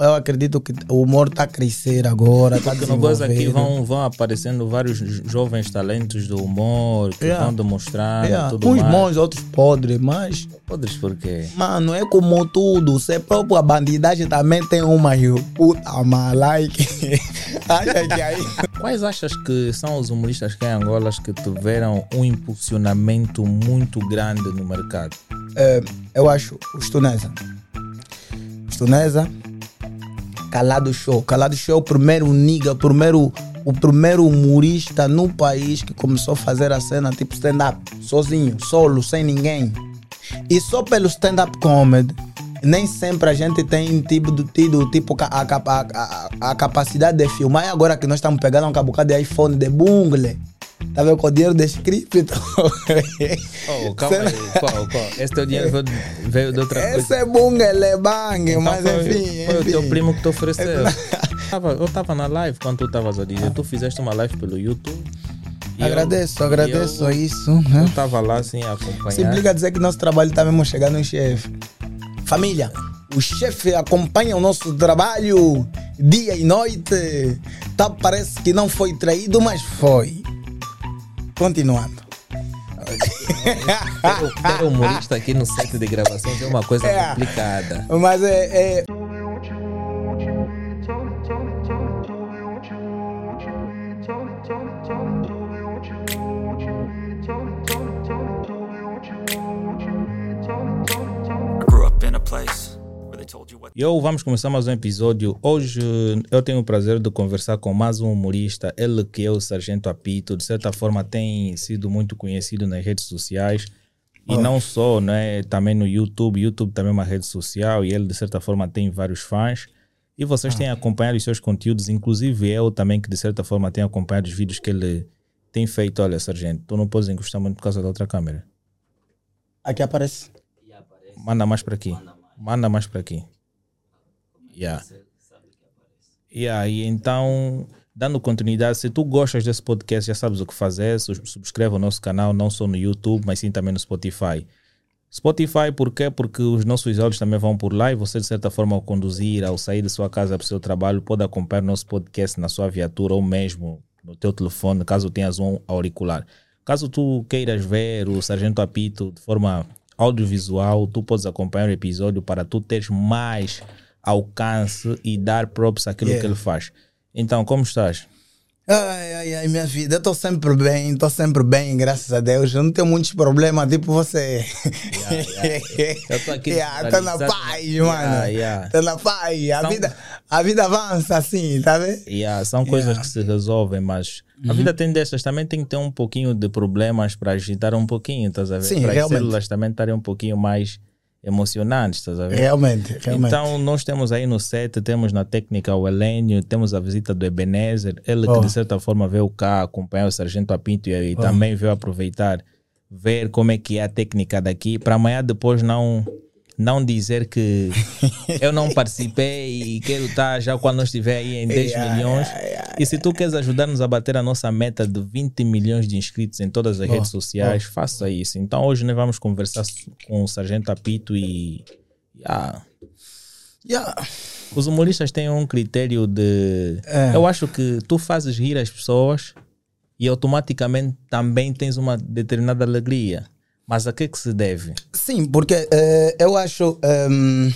eu acredito que o humor está a crescer agora. Tá Porque no Goza aqui vão, vão aparecendo vários jovens talentos do humor que Yeah. vão demonstrar Yeah, tudo uns mais. bons, outros podres, mas, Podres por quê? mano, é como tudo. Se é próprio a bandidagem também tem uma puta, mas like. Acha que aí. Quais achas que são os humoristas que em Angola que tiveram um impulsionamento muito grande no mercado? É, eu acho os Tunesa. Os Tunesa. Calado Show. Calado Show é o primeiro nigga, o primeiro, o primeiro humorista no país que começou a fazer a cena tipo stand-up, sozinho, solo, sem ninguém. E só pelo stand-up comedy, nem sempre a gente tem tipo, do- tido tipo, a, a- a- a capacidade de filmar. E agora que nós estamos pegando um bocado de iPhone de bungle, tá vendo com o dinheiro de cripto. Oh, calma aí. Qual, qual? Esse teu dinheiro veio, veio de outra coisa. Esse é bungle, é bang, Então mas foi, enfim. foi o enfim. teu primo que te ofereceu. Tava- eu estava na live quando tu estavas a dizer. Tu fizeste uma live pelo YouTube. e eu- Agradeço, agradeço eu- a isso. Né? Eu estava lá assim a acompanhar. Se implica dizer que nosso trabalho está mesmo chegando no chefe. Família, o chefe acompanha o nosso trabalho dia e noite. Tá, parece que não foi traído, mas foi. Continuando. Ter, humorista aqui no set de gravações é uma coisa É. complicada. Mas é, é, place eu vamos começar mais um episódio. Hoje eu tenho o prazer de conversar com mais um humorista, ele que é o Sargento Apito, de certa forma tem sido muito conhecido nas redes sociais. E não só, né? Também no YouTube. YouTube também é uma rede social e ele de certa forma tem vários fãs. E vocês têm acompanhado os seus conteúdos, inclusive eu também, que de certa forma tenho acompanhado os vídeos que ele tem feito. Olha, Sargento, tu não podes encostar muito por causa da outra câmera. aqui aparece. Manda mais para aqui. Manda mais para aqui. Yeah. Yeah, e então, dando continuidade, se tu gostas desse podcast, já sabes o que fazer. Subscreve o nosso canal, não só no YouTube, mas sim também no Spotify. Spotify, por quê? Porque os nossos áudios também vão por lá e você, de certa forma, ao conduzir, ao sair de sua casa para o seu trabalho, pode acompanhar nosso podcast na sua viatura ou mesmo no teu telefone, caso tenhas um auricular. Caso tu queiras ver o Sargento Apito de forma audiovisual, tu podes acompanhar o episódio para tu teres mais alcance e dar props àquilo Yeah. que ele faz. Então, como estás? Ai, ai, ai, minha vida, eu tô sempre bem, tô sempre bem, graças a Deus. Eu não tenho muitos problemas, tipo você. Eu tô aqui yeah, tô na paz, Yeah, mano. yeah. Tô na paz. A, São- vida, a vida avança assim, tá vendo? Yeah, são coisas Yeah. que se resolvem, mas Uhum. a vida tem dessas. Também tem que ter um pouquinho de problemas para agitar um pouquinho, estás a ver? Sim, para as células também estarem um pouquinho mais emocionantes, estás a ver? Realmente, realmente. Então, nós temos aí no set, temos na técnica o Helênio, temos a visita do Ebenezer, ele que Oh. de certa forma veio cá acompanhar o Sargento Apinto e, e também veio aproveitar, ver como é que é a técnica daqui, para amanhã depois não não dizer que eu não participei e quero estar já quando nós estiver aí em 10 Yeah, milhões. yeah, yeah, e se tu queres ajudar-nos a bater a nossa meta de 20 milhões de inscritos em todas as redes sociais, faça isso. Então hoje nós vamos conversar com o Sargento Apito e ah, Yeah. os humoristas têm um critério de. É. Eu acho que tu fazes rir as pessoas e automaticamente também tens uma determinada alegria. Mas a que é que se deve? Sim, porque eh, eu acho ehm,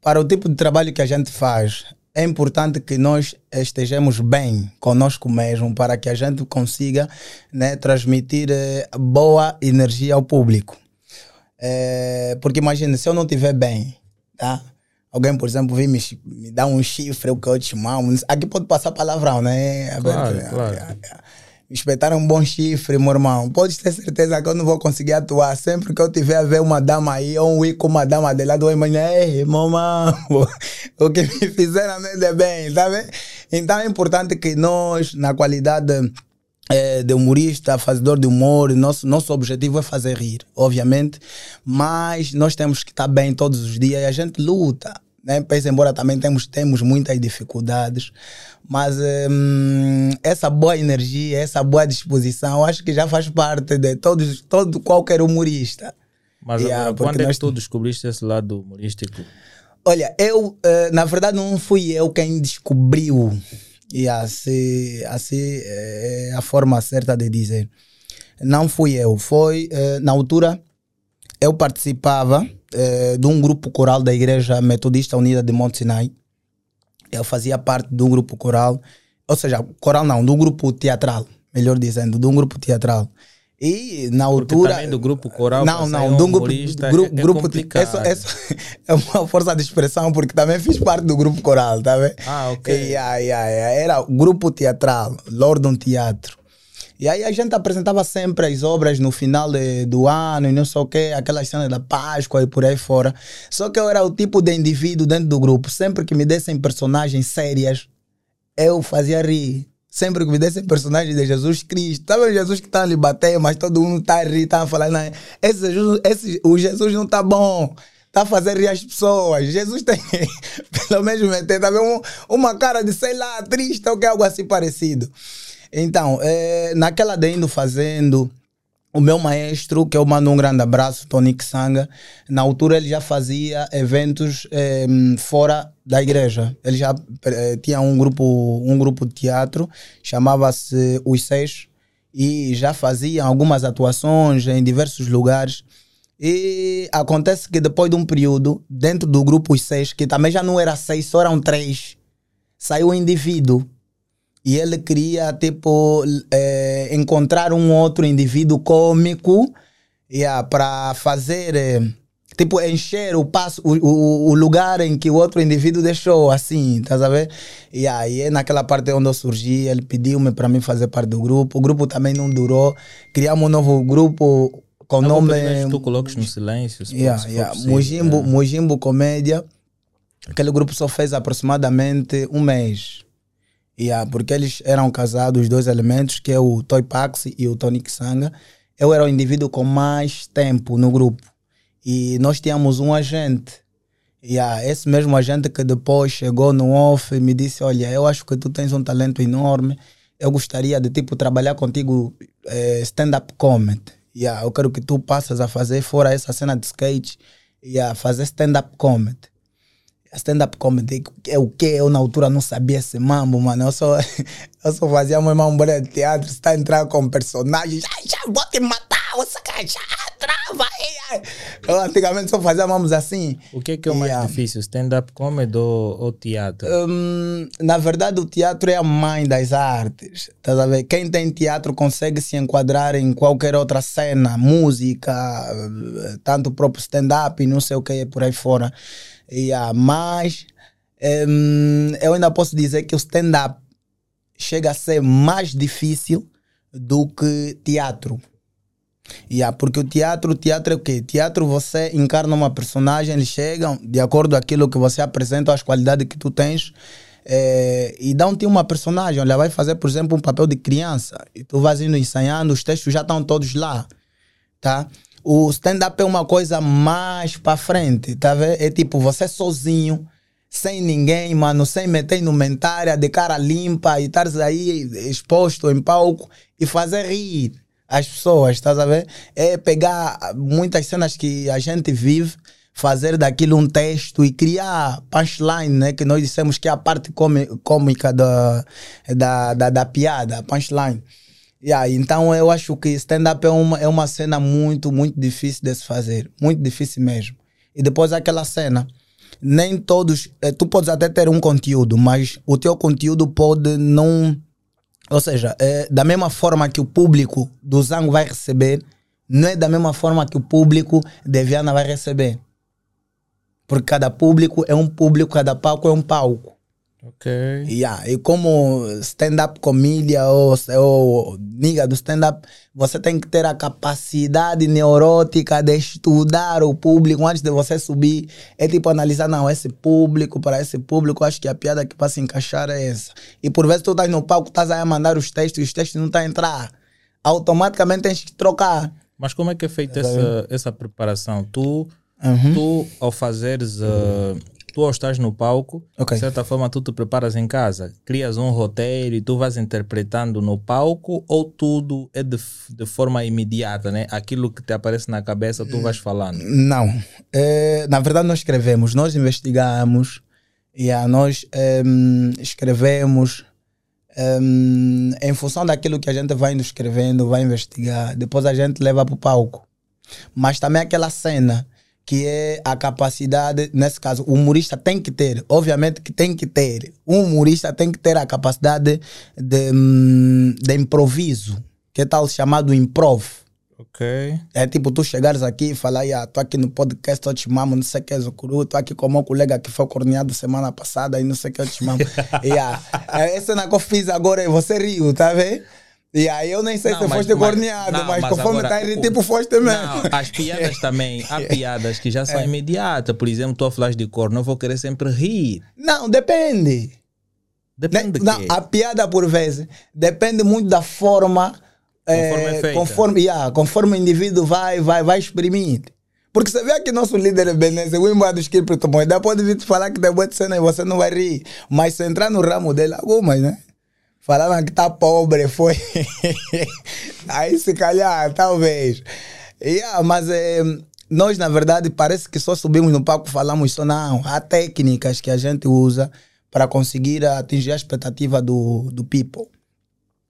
para o tipo de trabalho que a gente faz é importante que nós estejamos bem conosco mesmo para que a gente consiga né, transmitir eh, boa energia ao público. Eh, porque imagina, se eu não estiver bem, tá? Alguém, por exemplo, vem me, me dar um chifre, o que eu te mamo. Aqui pode passar palavrão, né? Claro, Yeah, claro. yeah, yeah. Espetaram um bom chifre, meu irmão. Podes ter certeza que eu não vou conseguir atuar. Sempre que eu tiver a ver uma dama aí, ou um ir com uma dama de lado, eu vou imaginar, ei, mamãe, o que me fizeram é bem, vendo? Então é importante que nós, na qualidade eh, de humorista, fazedor de humor, nosso, nosso objetivo é fazer rir, obviamente, mas nós temos que estar bem todos os dias e a gente luta. Né? Pese embora também temos, temos muitas dificuldades, mas hum, essa boa energia, essa boa disposição, acho que já faz parte de todos, todo qualquer humorista. Mas Yeah, agora, porque quando é que tu descobriste esse lado humorístico? Olha, eu, eh, na verdade, não fui eu quem descobriu. E assim, assim é a forma certa de dizer. Não fui eu. Foi, eh, na altura, eu participava eh, de um grupo coral da Igreja Metodista Unida de Monte Sinai. Eu fazia parte de um grupo coral, ou seja, coral não, de um grupo teatral, melhor dizendo, de um grupo teatral. E na Porque altura. também do grupo coral, Não, não, um de um grupo. gru- é, é grupo complicado. Isso, isso é uma força de expressão, porque também fiz parte do grupo coral, tá vendo? Ah, ok. Yeah, yeah, yeah. Era grupo teatral, Lordon Teatro. E aí a gente apresentava sempre as obras no final de- do ano e não sei o quê, aquelas cenas da Páscoa e por aí fora. Só que eu era o tipo de indivíduo dentro do grupo, sempre que me dessem personagens sérias, eu fazia rir. Sempre que me dessem personagens de Jesus Cristo, sabe o Jesus que está ali bater, mas todo mundo está a rir, está a falar, esse Jesus, esse, o Jesus não está bom, a fazer rir as pessoas. Jesus tem, pelo menos, meter também um, uma cara de, sei lá, triste ou que algo assim parecido. Então, eh, naquela de indo fazendo, o meu maestro, que eu mando um grande abraço, Tony Kisanga, na altura ele já fazia eventos eh, fora da igreja. Ele já eh, tinha um grupo, um grupo de teatro, chamava-se Os Seis, e já fazia algumas atuações em diversos lugares. E acontece que depois de um período, dentro do grupo Os Seis, que também já não era seis, só eram três, saiu um indivíduo e ele queria tipo eh, encontrar um outro indivíduo cômico yeah, para fazer eh, tipo encher o passo o, o, o lugar em que o outro indivíduo deixou assim tá a ver e aí é naquela parte onde eu surgi ele pediu-me para mim fazer parte do grupo o grupo também não durou criamos um novo grupo com vou nome tu coloques no silêncio, se, Yeah, yeah. Mujimbo, Yeah. Mujimbo Comédia. Aquele grupo só fez aproximadamente um mês. Yeah, porque eles eram casados, os dois elementos, que é o Toy Pax e o Tony Kisanga. Eu era o indivíduo com mais tempo no grupo. E nós tínhamos um agente. Yeah, esse mesmo agente que depois chegou no off e me disse, olha, eu acho que tu tens um talento enorme. Eu gostaria de, tipo, trabalhar contigo eh, stand-up comedy. Yeah, eu quero que tu passas a fazer, fora essa cena de skate, yeah, fazer stand-up comedy. Stand-up comedy é o que eu na altura não sabia esse mambo, mano. Eu só, eu só fazia meu bolha de teatro, você tá entrando com personagens, ai, já vou te matar, já trava. Eu antigamente só fazia mamos assim. O que é que é o mais Yeah. difícil? Stand-up comedy ou, ou teatro? Hum, na verdade, o teatro é a mãe das artes. Tá a ver? Quem tem teatro consegue se enquadrar em qualquer outra cena, música, tanto o próprio stand-up e não sei o que é por aí fora. Yeah, mas hum, eu ainda posso dizer que o stand-up chega a ser mais difícil do que teatro. Yeah, porque o teatro, o teatro é o quê? Teatro você encarna uma personagem, eles chegam, de acordo com aquilo que você apresenta, as qualidades que tu tens, eh, e dão-te uma personagem. Olha, vai fazer, por exemplo, um papel de criança, e tu vais indo ensaiando, os textos já estão todos lá, tá? O stand-up é uma coisa mais para frente, tá vendo? É tipo, você sozinho, sem ninguém, mano, sem meter indumentária, de cara limpa e estares aí exposto em palco e fazer rir as pessoas, estás a ver? É pegar muitas cenas que a gente vive, fazer daquilo um texto e criar punchline, né? Que nós dissemos que é a parte cômi- cômica da, da, da, da piada, punchline. Yeah, então eu acho que stand-up é uma, é uma cena muito, muito difícil de se fazer. Muito difícil mesmo. E depois aquela cena. Nem todos. eh, Tu podes até ter um conteúdo, mas o teu conteúdo pode não. Ou seja, é, da mesma forma que o público do Zango vai receber, não é da mesma forma que o público de Viana vai receber. Porque cada público é um público, cada palco é um palco. Ok. Yeah, e como stand-up comédia ou, ou nigga do stand-up, você tem que ter a capacidade neurótica de estudar o público antes de você subir. É tipo analisar, não, esse público, para esse público, acho que a piada que vai se encaixar é essa. E por vezes tu estás no palco, estás aí a mandar os textos e os textos não estão a entrar. Automaticamente tens que trocar. Mas como é que é feita essa, essa preparação? Tu, Uhum. tu ao fazeres uh, tu ao estás no palco, Ok. de certa forma tu te preparas em casa, crias um roteiro e tu vais interpretando no palco ou tudo é de, de forma imediata, né? Aquilo que te aparece na cabeça tu vais falando. Não. Eh, na verdade, nós escrevemos, nós investigamos, e a nós em, escrevemos em, em função daquilo que a gente vai escrevendo, vai investigar, depois a gente leva para o palco. Mas também aquela cena que é a capacidade, nesse caso, o humorista tem que ter, obviamente que tem que ter, um humorista tem que ter a capacidade de, hum, de improviso, que é tal chamado improv. Ok. É tipo, tu chegares aqui e falar, yeah, tô aqui no podcast, eu te mamo, não sei o que, Zucuru, tô aqui com o meu colega que foi corneado semana passada e não sei o que, eu te mamo. yeah. É, Essa cena que eu fiz agora, você riu, tá vendo? E aí eu nem sei Não, se mas- foste mas- corneado, não, mas, mas conforme agora tá aí, o- tipo, foste mesmo. Não, as piadas também, há piadas que já são imediatas. Por exemplo, tu a falar de corno, eu vou querer sempre rir. Não, depende. Depende de Não, a piada, por vezes, depende muito da forma. Conforme eh, é feita. conforme, yeah, conforme o indivíduo vai, vai, vai exprimir. Porque você vê aqui nosso líder é Benesse, o embora do Espírito Moeda, pode vir te falar que tem boa de cena e você não vai rir. Mas se entrar no ramo dele, algumas, né? Falaram que tá pobre, foi. Aí se calhar, talvez. Yeah, mas eh, nós, na verdade, parece que só subimos no palco falamos só, não. Há técnicas que a gente usa para conseguir atingir a expectativa do, do people.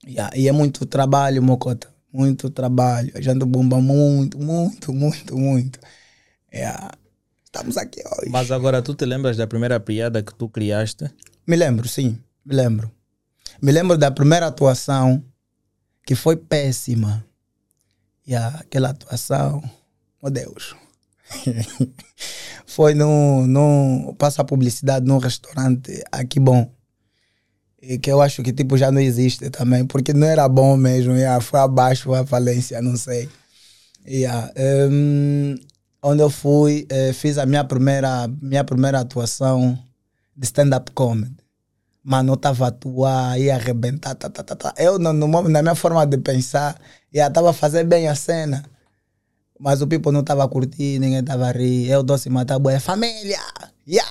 Yeah, e é muito trabalho, Mocota. Muito trabalho. A gente bomba muito, muito, muito, muito. Yeah. Estamos aqui hoje. Mas agora tu te lembras da primeira piada que tu criaste? Me lembro, sim, me lembro. Me lembro da primeira atuação que foi péssima. E aquela atuação, meu Deus. foi no, no. Passa a publicidade num restaurante aqui bom. E que eu acho que tipo já não existe também, porque não era bom mesmo. Yeah, foi abaixo, a falência, não sei. Yeah, hum, onde eu fui, eh, fiz a minha primeira, minha primeira atuação de stand-up comedy. Mano, eu tava a atuar, ia arrebentar, tá, tá, tá, tá. Eu, no, no na minha forma de pensar, ia tava a fazer bem a cena. Mas o people não tava curtindo, ninguém tava a rir. Eu doce matar boa. Família! Yeah!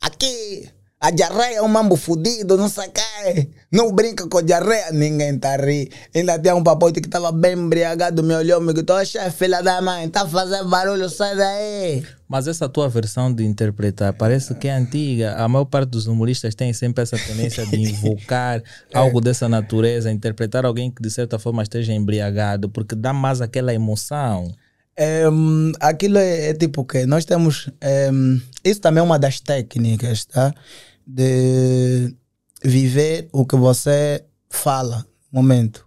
Aqui! A diarreia é um mambo fudido, não quê. Não brinca com diarreia. Ninguém tá a rir. Ainda tinha um papote que tava bem embriagado, me olhou, me gritou, "Oxe, filha da mãe, tá fazendo barulho, sai daí. Mas essa tua versão de interpretar parece que é antiga. A maior parte dos humoristas tem sempre essa tendência de invocar algo dessa natureza, interpretar alguém que de certa forma esteja embriagado, porque dá mais aquela emoção. Em, aquilo é, é tipo que nós temos. em, isso também é uma das técnicas, tá? De viver o que você fala no momento.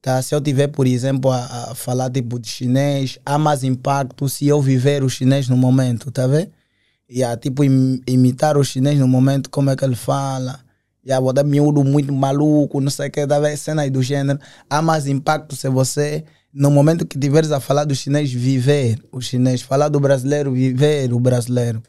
Tá? Se eu tiver, por exemplo, a, a falar tipo de chinês, há mais impacto se eu viver o chinês no momento, tá vendo? E a tipo im- imitar o chinês no momento, como é que ele fala. E a botar miúdo muito maluco, não sei o que, tá vendo? Cenas do gênero. Há mais impacto se você, no momento que tiveres a falar do chinês, viver o chinês. Falar do brasileiro, viver o brasileiro.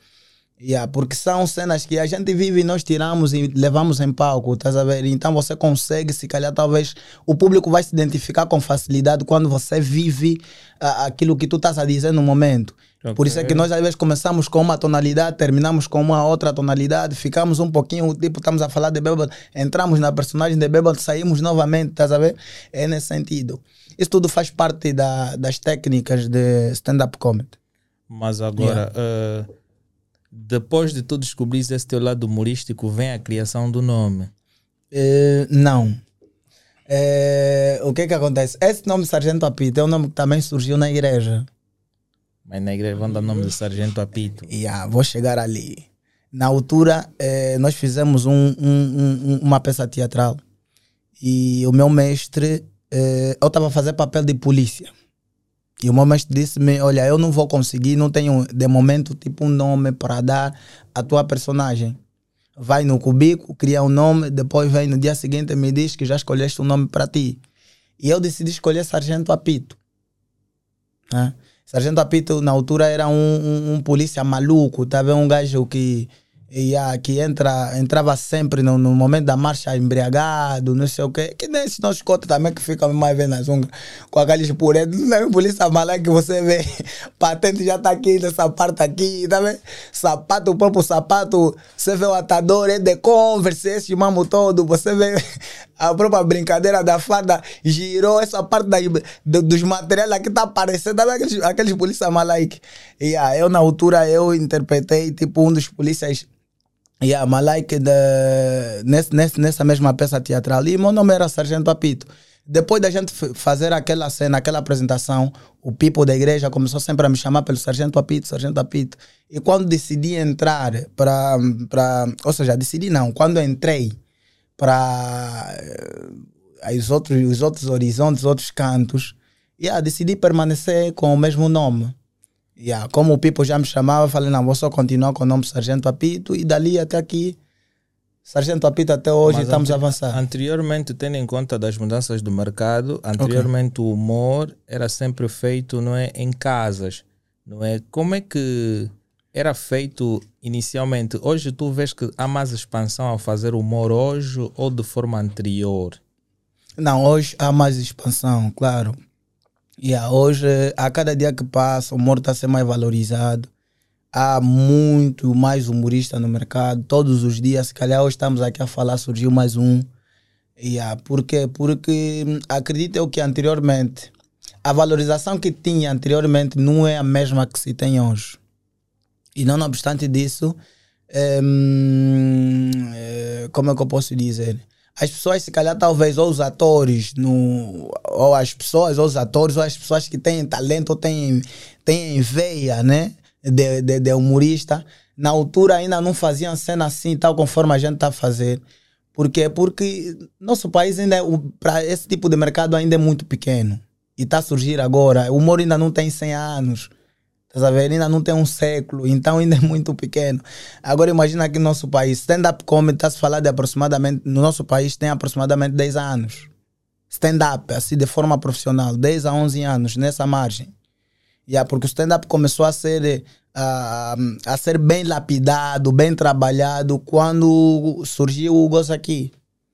Yeah, porque são cenas que a gente vive e nós tiramos e levamos em palco, tá a ver? Então você consegue, se calhar, talvez o público vai se identificar com facilidade quando você vive ah, aquilo que tu estás a dizer no momento. Por isso é que nós às vezes começamos com uma tonalidade, terminamos com uma outra tonalidade, ficamos um pouquinho, tipo, estamos a falar de bêbado, entramos na personagem de bêbado, saímos novamente, tá a ver? É nesse sentido. Isso tudo faz parte da, das técnicas de stand-up comedy. Mas agora, eh, depois de tu descobrires esse teu lado humorístico, vem a criação do nome. Eh, não. Eh, o que que acontece? Esse nome Sargento Apito é um nome que também surgiu na igreja. Mas na igreja vão dar nome de Sargento Apito. E ah, vou chegar ali. Na altura, eh, nós fizemos um- um- um- uma peça teatral. E o meu mestre, eu estava a fazer papel de polícia. E o meu mestre disse-me: Olha, eu não vou conseguir, não tenho de momento tipo um nome para dar à tua personagem. Vai no cubico, cria um nome, depois vem no dia seguinte e me diz que já escolheste um nome para ti. E eu decidi escolher Sargento Apito. né? Sargento Apito, na altura, era um, um, um polícia maluco, tá? Um gajo que E ah, que entra, entrava sempre no, no momento da marcha embriagado, não sei o quê. Que nem esses nossos cotas também que ficam mais vendo na zunga com aqueles puretos. Não é polícia mala que você vê, patente já tá aqui nessa parte aqui, tá vendo? Sapato, o próprio sapato, você vê o atador, é de converse, esse mamo todo, você vê a própria brincadeira da farda, girou essa parte da, do, dos materiais aqui tá aparecendo, tá vendo aqueles, aqueles polícia malaic. E ah, eu na altura eu interpretei tipo um dos polícias Yeah, Malaik de, nesse, nesse, nessa mesma peça teatral. E meu nome era Sargento Apito. Depois da gente fazer aquela cena, aquela apresentação, o people da igreja começou sempre a me chamar pelo Sargento Apito, Sargento Apito. E quando decidi entrar para. Ou seja, decidi não, quando entrei para uh, os, outros, os outros horizontes, os outros cantos, yeah, decidi permanecer com o mesmo nome. Yeah, como o Pipo já me chamava, falei, não, vou só continuar com o nome Sargento Apito e dali até aqui, Sargento Apito até hoje Mas estamos a avançar. Anteriormente, tendo em conta das mudanças do mercado, anteriormente okay. o humor era sempre feito não é, em casas, não é? Como é que era feito inicialmente? Hoje tu vês que há mais expansão ao fazer humor hoje ou de forma anterior? Não, hoje há mais expansão, claro. Yeah, hoje, a cada dia que passa, o humor está a ser mais valorizado. Há muito mais humorista no mercado. Todos os dias, se calhar hoje estamos aqui a falar, surgiu mais um. Yeah, por quê? Porque hum, acredito eu que anteriormente, a valorização que tinha anteriormente não é a mesma que se tem hoje. E não obstante disso, hum, é, como é que eu posso dizer? As pessoas, se calhar, talvez, ou os atores, no, ou as pessoas, ou os atores, ou as pessoas que têm talento, ou têm, têm veia, né? De, de, de humorista, na altura ainda não faziam cena assim, tal conforme a gente está fazer. Por quê? Porque nosso país ainda, é, para esse tipo de mercado, ainda é muito pequeno. E está a surgir agora. O humor ainda não tem 100 anos. A ver? Ainda não tem um século, então ainda é muito pequeno. Agora imagina aqui no nosso país, stand-up comedy está-se a falar de aproximadamente, no nosso país tem aproximadamente 10 anos. Stand-up, assim, de forma profissional, 10 a 11 anos, nessa margem. Yeah, porque o stand-up começou a ser, uh, a ser bem lapidado, bem trabalhado quando surgiu o Gozo Aqui.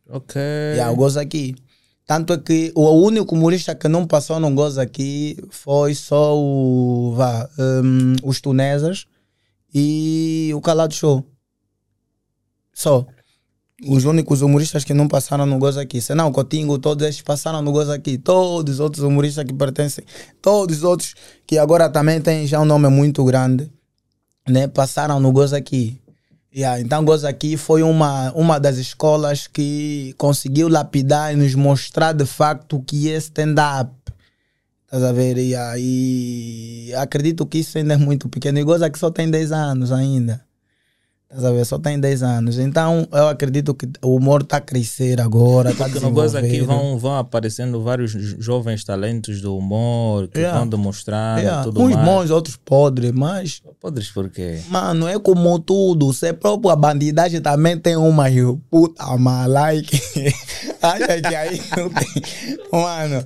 Ok. Yeah, o Gozo Aqui. Tanto é que o único humorista que não passou no gozo aqui foi só o, vá, um, os tunesas e o Calado Show. Só. Os únicos humoristas que não passaram no gozo aqui. Senão, Cotingo, todos esses passaram no gozo aqui. Todos os outros humoristas que pertencem, todos os outros que agora também têm já um nome muito grande, né? Passaram no gozo aqui. Yeah, então, Goza aqui foi uma, uma das escolas que conseguiu lapidar e nos mostrar de facto o que é stand-up. Estás a ver? Yeah, e acredito que isso ainda é muito pequeno. E Goza aqui só tem 10 anos ainda. Estás a ver? Só tem 10 anos. Então, eu acredito que o humor está a crescer agora. Tá Porque no Goza aqui vão, vão aparecendo vários jovens talentos do humor que yeah. vão demonstrar yeah. tudo Uns mais. bons, outros podres, mas. Podres por quê? Mano, é como tudo. Você próprio, a bandidagem também tem uma puta malike. Acha que aí não tem. Mano.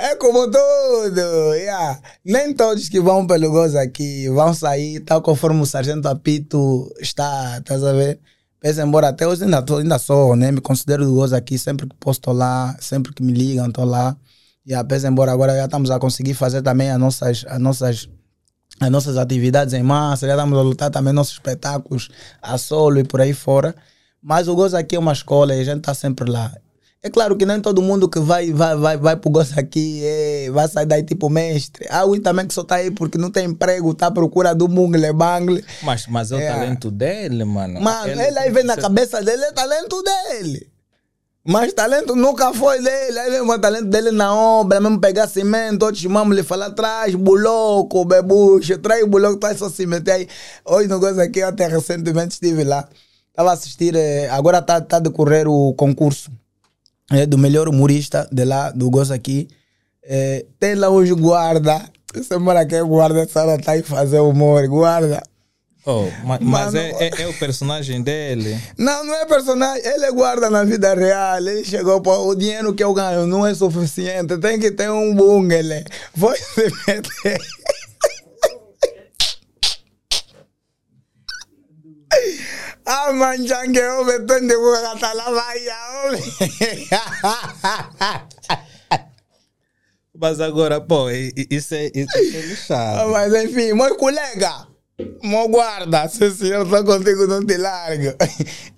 É como tudo. Yeah. Nem todos que vão pelo gozo aqui vão sair tal conforme o Sargento Apito está, estás a ver? Pese embora até hoje ainda, tô, ainda sou, né? Me considero do gozo aqui, sempre que posso lá, sempre que me ligam estou lá. E yeah, embora agora já estamos a conseguir fazer também as nossas, as nossas, as nossas atividades em massa, já estamos a lutar também nossos espetáculos a solo e por aí fora. Mas o gozo aqui é uma escola e a gente está sempre lá. É claro que nem todo mundo que vai, vai, vai, vai pro gosto aqui é, vai sair daí tipo mestre. Há um também que só tá aí porque não tem emprego, tá à procura do mungle bangle. Mas, mas é o é. talento dele, mano. Mano, ele, ele aí vem na cabeça dele, é talento dele. Mas talento nunca foi dele. Aí vem o talento dele na obra, mesmo pegar cimento, outros chamamos lhe falar, traz buloco, bebucho, traz buloco, traz só cimento. Aí, hoje no gosto aqui, eu até recentemente estive lá. Estava a assistir, eh, agora está tá a decorrer o concurso é, do melhor humorista de lá, do Gozo aqui. É, tem lá uns guarda. Você mora aqui, guarda, essa hora tá aí fazer humor, guarda. Oh, mas, mas é, é, é, o personagem dele? Não, não é personagem. Ele é guarda na vida real. Ele chegou, para o dinheiro que eu ganho não é suficiente. Tem que ter um bungle. Foi se meter. Ah, tô de boa, tá lá, vai, homem. Mas agora, pô, isso é, isso é Ah, lixado. Mas enfim, meu colega, meu guarda, se se eu estou contigo, não te largo.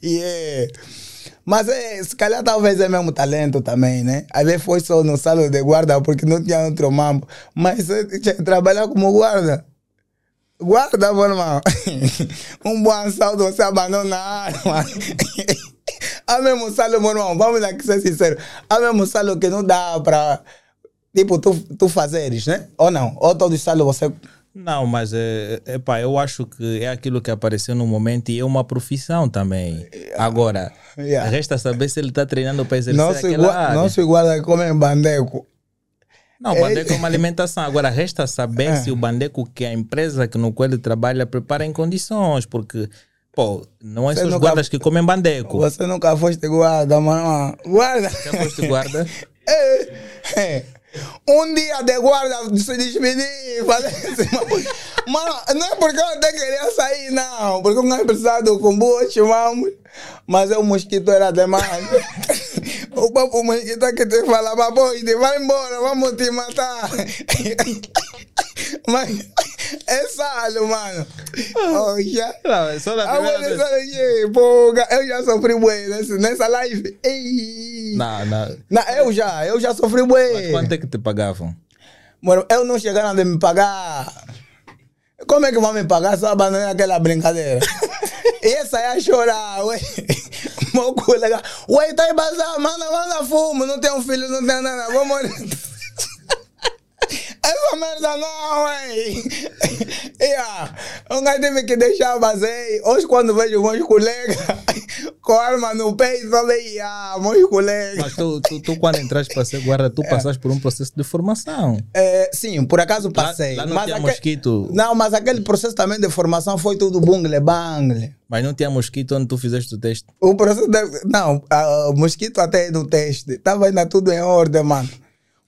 yeah. Mas é, se calhar talvez é mesmo talento também, né? Às vezes foi só no salão de guarda porque não tinha outro mambo. Mas é, é, trabalhar como guarda. Guarda, meu irmão. um bom assalto, você abandona a arma. Há mesmo salo, meu irmão, vamos aqui ser sincero. Há mesmo salo que não dá para, tipo, tu, tu fazeres, né? Ou não? Ou todo salo você Não, mas é, é, pá, eu acho que é aquilo que apareceu no momento e é uma profissão também. Agora, Yeah. resta saber se ele está treinando para exercer Não se, aquela gua área. não se guarda como em bandeco. Não, o bandeco é uma alimentação. Agora, resta saber se o bandeco que a empresa que no qual ele trabalha prepara em condições, porque, pô, não é Você só os nunca- guardas que comem bandeco. Você nunca foste guarda, mano. Guarda. Já foste guarda? É, é. Um dia de guarda se despedir, fazer. Mano, não é porque eu até queria sair, não. Porque eu não precisava do kombucha, vamos. Mas o mosquito era demais. O papo é que te falava, pô, te vai embora, vamos te matar. Mas é salo, mano. Não, é só na Ah, primeira vez. pô, eu já sofri bué nessa, nessa live. Ei. Não, não. Não, eu já, eu já sofri bué. Mas quanto é que te pagavam? Mano, eu não chegaram a me pagar. Como é que vão me pagar só abandonei aquela brincadeira? e essa aí a chorar, ué. Meu colega, ué, tá em bazar, manda, manda fumo, não tem um filho, não tem nada, vou morrer. Essa merda não, ué. yeah. Um gajo teve que deixar vazei. Hoje, quando vejo meus colegas com arma no peito, falei, ah, meus colegas. Mas tu, tu, tu quando entraste para ser guarda, tu passaste por um processo de formação. É, sim, por acaso passei. lá não mas tinha aque- mosquito. Não, mas aquele processo também de formação foi tudo bungle, bangle. Mas não tinha mosquito onde tu fizeste o teste. O processo de, Não, o mosquito até no teste. Estava ainda tudo em ordem, mano.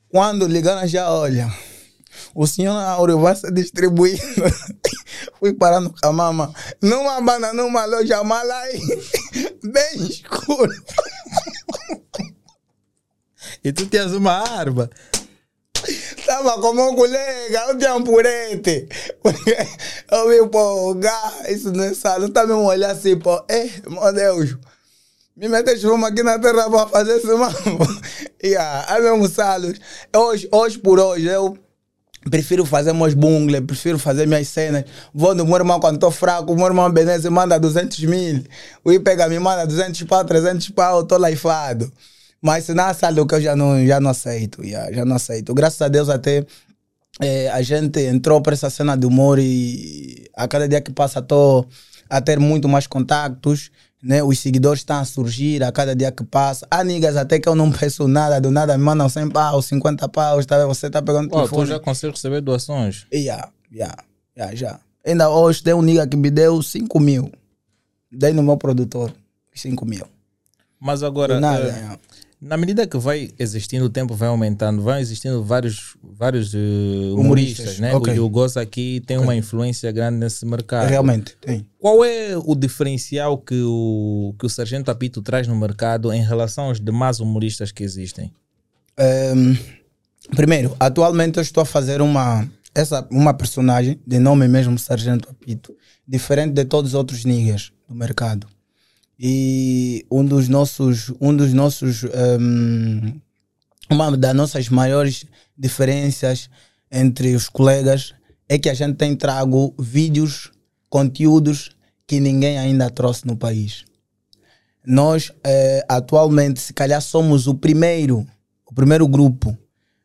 Quando ligaram já, olha. O senhor Auro vai ser distribuído. Fui parar no Camama. Numa banda, numa loja malai. Bem escuro. E tu tinhas uma arma. Tava com meu colega, eu tinha um purete. Eu vi, pô, isso não é salo. Tá mesmo olhar assim, pô, é, meu Deus. Me meteste uma aqui na terra pra fazer isso, mano. yeah, é mesmo salos. Hoje, hoje por hoje, eu prefiro fazer meus bungles, prefiro fazer minhas cenas. Vou no meu irmão quando tô fraco, o meu irmão Beneze manda 200 mil. O I pega me manda 200 pau, 300 pau, tô laifado. Mas se não é salo que eu já não, já não aceito, yeah, já não aceito. Graças a Deus até eh, a gente entrou para essa cena de humor e a cada dia que passa estou a ter muito mais contactos, né? Os seguidores estão a surgir a cada dia que passa. Há niggas até que eu não peço nada, do nada me mandam 100 pau, 50 pau, tá, você está pegando tu telefone. já consegues receber doações. Yeah, yeah, yeah, já. Ainda hoje tem um nigga que me deu 5 mil. Dei no meu produtor, 5 mil. Mas agora, Do nada, eh, yeah. Na medida que vai existindo, o tempo vai aumentando, vão existindo vários, vários eh, humoristas, Humoristas, né? ok. O Goza aqui tem uma influência grande nesse mercado. Realmente, tem. Qual é o diferencial que o, que o Sargento Apito traz no mercado em relação aos demais humoristas que existem? Ehm, primeiro, atualmente eu estou a fazer uma, essa, uma personagem de nome mesmo Sargento Apito, diferente de todos os outros niggas do mercado. E um dos nossos, um dos nossos, ehm, uma das nossas maiores diferenças entre os colegas é que a gente tem trago vídeos, conteúdos que ninguém ainda trouxe no país. Nós, eh, atualmente, se calhar somos o primeiro, o primeiro grupo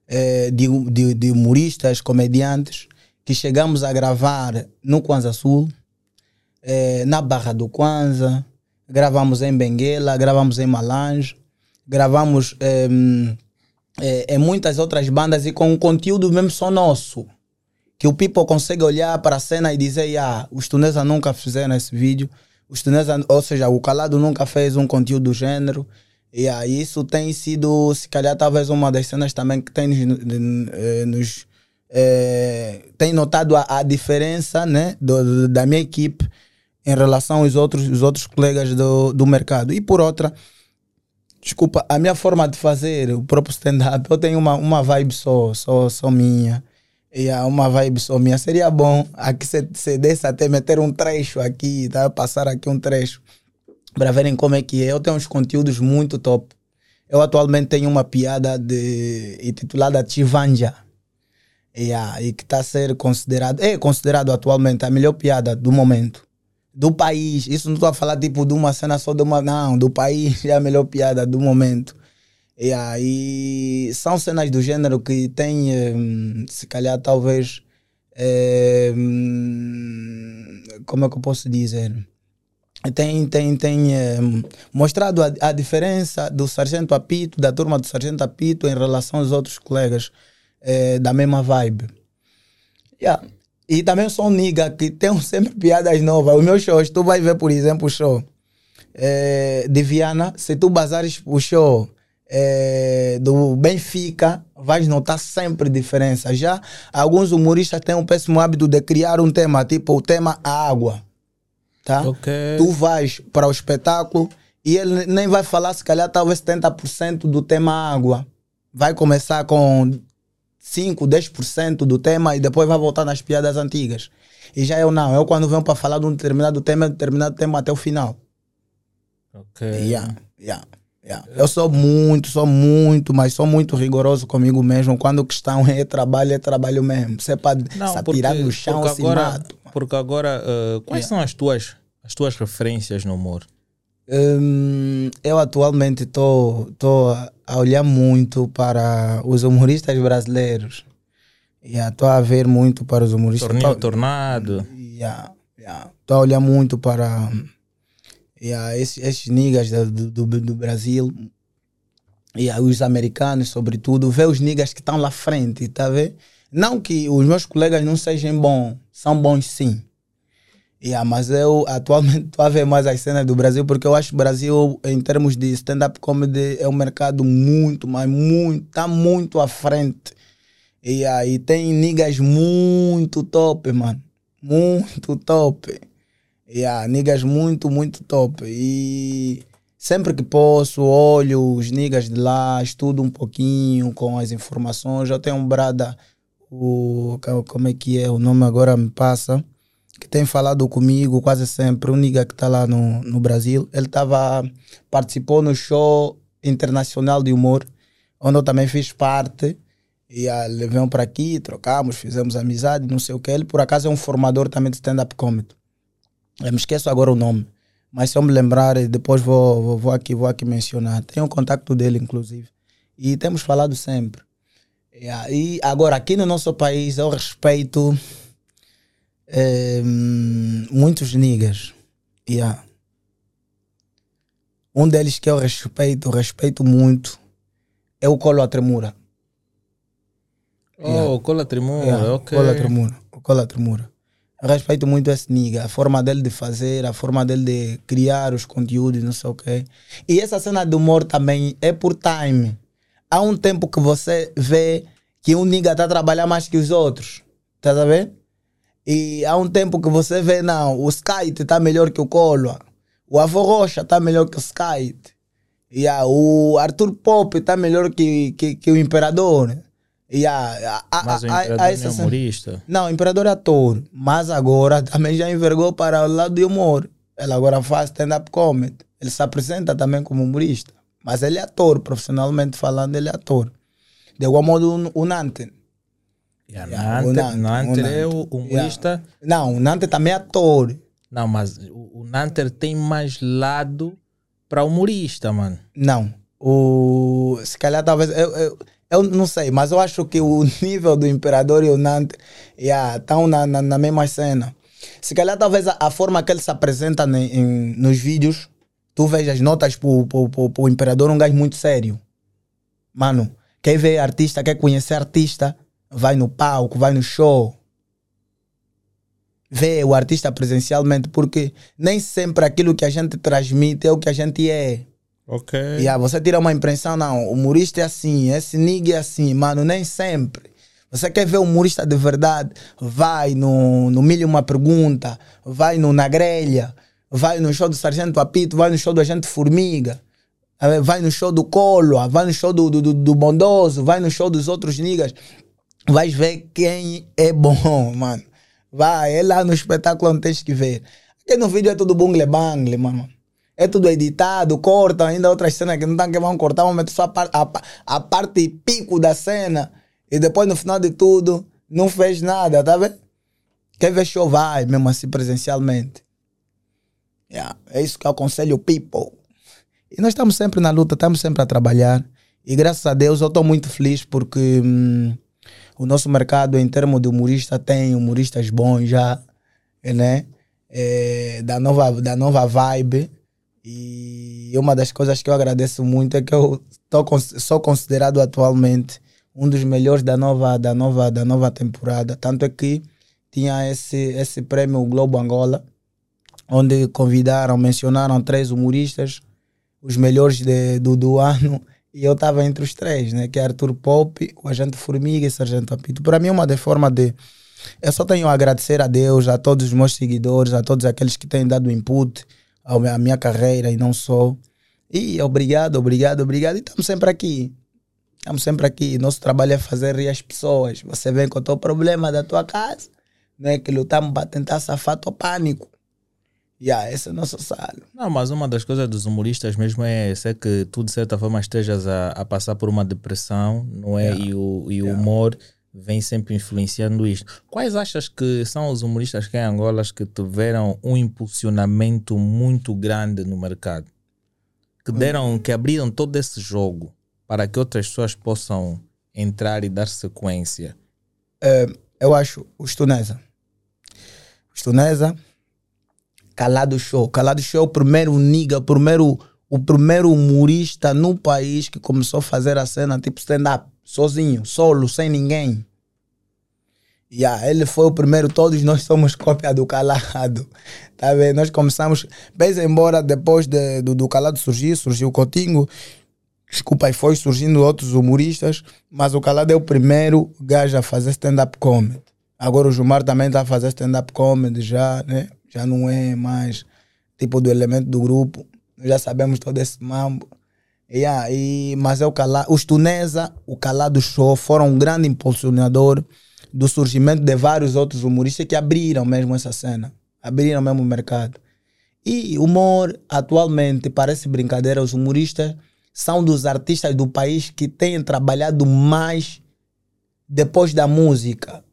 eh, de, de, de humoristas, comediantes, que chegamos a gravar no Kwanza Sul, eh, na Barra do Kwanza, gravamos em Benguela, gravamos em Malange, gravamos em, eh, em muitas outras bandas e com um conteúdo mesmo só nosso. Que o people consegue olhar para a cena e dizer, ah, os tunesa nunca fizeram esse vídeo, os tunesa, ou seja, o Calado nunca fez um conteúdo do gênero. E aí isso tem sido, se calhar, talvez uma das cenas também que tem nos, eh, eh, tem notado a, a diferença né, do, do- da minha equipe em relação aos outros, os outros colegas do, do mercado. E por outra, desculpa, a minha forma de fazer o próprio stand-up, eu tenho uma, uma vibe só, só, só minha. E há uma vibe só minha. Seria bom aqui se, se desse até meter um trecho aqui, tá? Passar aqui um trecho para verem como é que é. Eu tenho uns conteúdos muito top. Eu atualmente tenho uma piada de, intitulada Chivanja. Yeah, e que está a ser considerado, é considerado atualmente a melhor piada do momento. Do país. Isso não estou a falar tipo de uma cena só de uma. Não, do país é a melhor piada do momento. E são cenas do gênero que tem, hum, se calhar, talvez. hum, como é que eu posso dizer? tem, tem, tem eh, mostrado a, a diferença do Sargento Apito, da turma do Sargento Apito em relação aos outros colegas eh, da mesma vibe. Yeah. E também sou um nigga que tem sempre piadas novas. Os meus shows, tu vai ver, por exemplo, o show eh, de Viana, se tu basares o show eh, do Benfica, vais notar sempre diferença. Já alguns humoristas têm um péssimo hábito de criar um tema, tipo o tema água tá? Ok. Tu vais para o espetáculo e ele nem vai falar, se calhar, talvez 70% do tema água. Vai começar com 5, 10% do tema e depois vai voltar nas piadas antigas. E já eu não. Eu, quando venho para falar de um determinado tema, é um determinado tema até o final. Ok. Yeah, yeah, yeah. Eu sou muito, sou muito, mas sou muito rigoroso comigo mesmo. Quando questão é trabalho, é trabalho mesmo. Se é para se atirar no chão, porque agora, mato. porque agora uh, quais Yeah. são as tuas, as tuas referências no humor? Hum, eu atualmente estou a olhar muito para os humoristas brasileiros. Estou a ver muito para os humoristas. Torninho Tô- Tornado. Yeah, yeah. Tô a olhar muito para yeah, esses, esses niggas do, do, do Brasil. Yeah, os americanos, sobretudo. Ver os niggas que estão lá frente, tá vendo? Não que os meus colegas não sejam bons. São bons sim. Yeah, mas eu atualmente estou a ver mais as cenas do Brasil porque eu acho que o Brasil, em termos de stand-up comedy, é um mercado muito, mas muito, está muito à frente. E aí tem niggas muito top, mano. Muito top. Yeah, niggas muito, muito top. E sempre que posso, olho os niggas de lá, estudo um pouquinho com as informações. Eu tenho um brada, o, como é que é? O nome agora me passa que tem falado comigo quase sempre, um nigga que está lá no, no Brasil. Ele tava, participou no show internacional de humor, onde eu também fiz parte. E ah, veio para aqui, trocamos, fizemos amizade, não sei o que. Ele, por acaso, é um formador também de stand-up comedy. Eu me esqueço agora o nome. Mas se eu me lembrar, depois vou, vou, vou aqui, vou aqui mencionar. Tenho o contato dele, inclusive. E temos falado sempre. E aí, agora, aqui no nosso país, eu respeito eh, muitos niggas. Yeah. Um deles que eu respeito, respeito muito, é o Colo Tremura. Oh, Cola Tremura, Yeah, ok. O Cola Tremura. O Cola Tremura. Eu respeito muito esse nigga, a forma dele de fazer, a forma dele de criar os conteúdos, não sei o quê. E essa cena de humor também é por time. Há um tempo que você vê que um nigga está a trabalhar mais que os outros. Tá a ver? E há um tempo que você vê, não, o Skite está melhor que o Colo. O Avô Rocha está melhor que o Skite. E ah, o Arthur Pop está melhor que, que, que o Imperador. E ah, ah, Mas o ah, ah, imperador não é essa cena- humorista. não, o Imperador é ator, mas agora também já envergou para o lado de humor. Ele agora faz stand-up comedy. Ele se apresenta também como humorista, mas ele é ator, profissionalmente falando, ele é ator. De igual modo, o, o Nante. Yeah, Yeah, o Nanter, Nanter, Nanter o é o Nanter. humorista. Não, o Nante também é ator. Não, mas o, o Nanter tem mais lado para humorista, mano. Não. O, se calhar talvez. Eu, eu, eu não sei, mas eu acho que o nível do Imperador e o Nante estão na, na, na mesma cena. Se calhar talvez a, a forma que ele se apresenta ne- em- nos vídeos, tu vejas notas pro, pro, pro, pro Imperador um gajo muito sério. Mano, quer ver artista, quer conhecer artista, vai no palco, vai no show. Vê o artista presencialmente, porque nem sempre aquilo que a gente transmite é o que a gente é. Ok. Yeah, você tira uma impressão, não, o humorista é assim, esse nigga é assim, mano, nem sempre. Você quer ver humorista de verdade? Vai no, no Milho Uma Pergunta, vai no Na Grelha, vai no show do Sargento Apito, vai no show do Agente Formiga, eh, vai no show do Colo, vai no show do, do, do Bondoso, vai no show dos outros niggas. Vais ver quem é bom, mano. Vai, é lá no espetáculo onde tens que ver. Aqui no vídeo é tudo bungle bangle, mano. É tudo editado, corta ainda outras cenas que não estão que vão cortar, vão meter só a, par, a, a parte pico da cena. E depois, no final de tudo, não fez nada, tá vendo? Quer ver show, vai, mesmo assim, presencialmente. Yeah, é isso que eu aconselho people. E nós estamos sempre na luta, estamos sempre a trabalhar. E graças a Deus eu estou muito feliz porque hum, o nosso mercado, em termos de humorista, tem humoristas bons já, né? É, da, nova, da nova vibe. E uma das coisas que eu agradeço muito é que eu tô, sou considerado atualmente um dos melhores da nova, da nova, da nova temporada. Tanto é que tinha esse, esse prêmio Globo Angola, onde convidaram, mencionaram três humoristas, os melhores de, do, do ano, e eu estava entre os três, né? Que é Arthur Pop, o Agente Formiga e Sargento Apito. Para mim uma das formas de... Eu só tenho a agradecer a Deus, a todos os meus seguidores, a todos aqueles que têm dado input à minha carreira e não só. E obrigado, obrigado, obrigado. E estamos sempre aqui. Estamos sempre aqui. Nosso trabalho é fazer rir as pessoas. Você vem com o teu problema da tua casa, né? Que lutamos para tentar safar o pânico. Yeah, esse é o nosso salário. Não, mas uma das coisas dos humoristas mesmo é ser que tu, de certa forma, estejas a, a passar por uma depressão, não é? Yeah. E o, e o humor vem sempre influenciando isto. Quais achas que são os humoristas que em Angola que tiveram um impulsionamento muito grande no mercado? Que hum. deram, que abriram todo esse jogo? para que outras pessoas possam entrar e dar sequência? É, eu acho os Tunesa. Os Tunesa, Calado Show. Calado Show é o primeiro nigga, o primeiro, o primeiro humorista no país que começou a fazer a cena tipo stand-up, sozinho, solo, sem ninguém. Yeah, ele foi o primeiro, todos nós somos cópia do Calado. Tá vendo? Nós começamos, bem embora depois de, do, do Calado surgir, surgiu o Cotingo, Desculpa, aí foi surgindo outros humoristas, mas o Calado é o primeiro gajo a fazer stand-up comedy. Agora o Jumar também está a fazer stand-up comedy já, né? Já não é mais tipo do elemento do grupo. Já sabemos todo esse mambo. E, mas é o Calado. Os Tunesa, o Calado Show foram um grande impulsionador do surgimento de vários outros humoristas que abriram mesmo essa cena. Abriram mesmo o mercado. E humor, atualmente, parece brincadeira, os humoristas são dos artistas do país que têm trabalhado mais depois da música.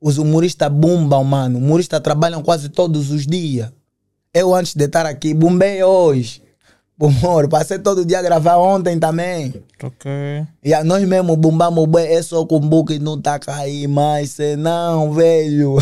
Os humoristas bombam, mano. Humoristas trabalham quase todos os dias. Eu, antes de estar aqui, bombei hoje. Humor, passei todo dia a gravar ontem também. Ok. E a nós mesmo bombamos bem, é só com o book não tá cair mais, não, velho.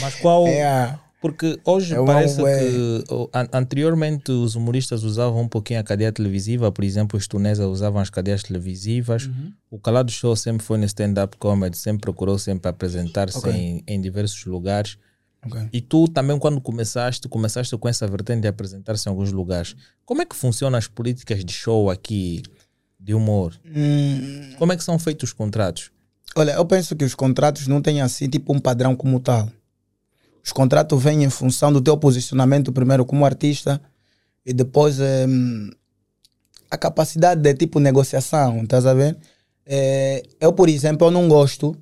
Mas qual, é. Porque hoje é parece que anteriormente os humoristas usavam um pouquinho a cadeia televisiva, por exemplo, os tunesa usavam as cadeias televisivas. Uhum. O Calado Show sempre foi no stand-up comedy, sempre procurou sempre apresentar-se okay. em, em, diversos lugares. Okay. E tu também, quando começaste, começaste com essa vertente de apresentar-se em alguns lugares. Como é que funcionam as políticas de show aqui, de humor? Hum. Como é que são feitos os contratos? Olha, eu penso que os contratos não têm assim tipo um padrão como tal. Os contratos vêm em função do teu posicionamento primeiro como artista e depois é, a capacidade de tipo negociação, estás a ver? É, eu, por exemplo, eu não gosto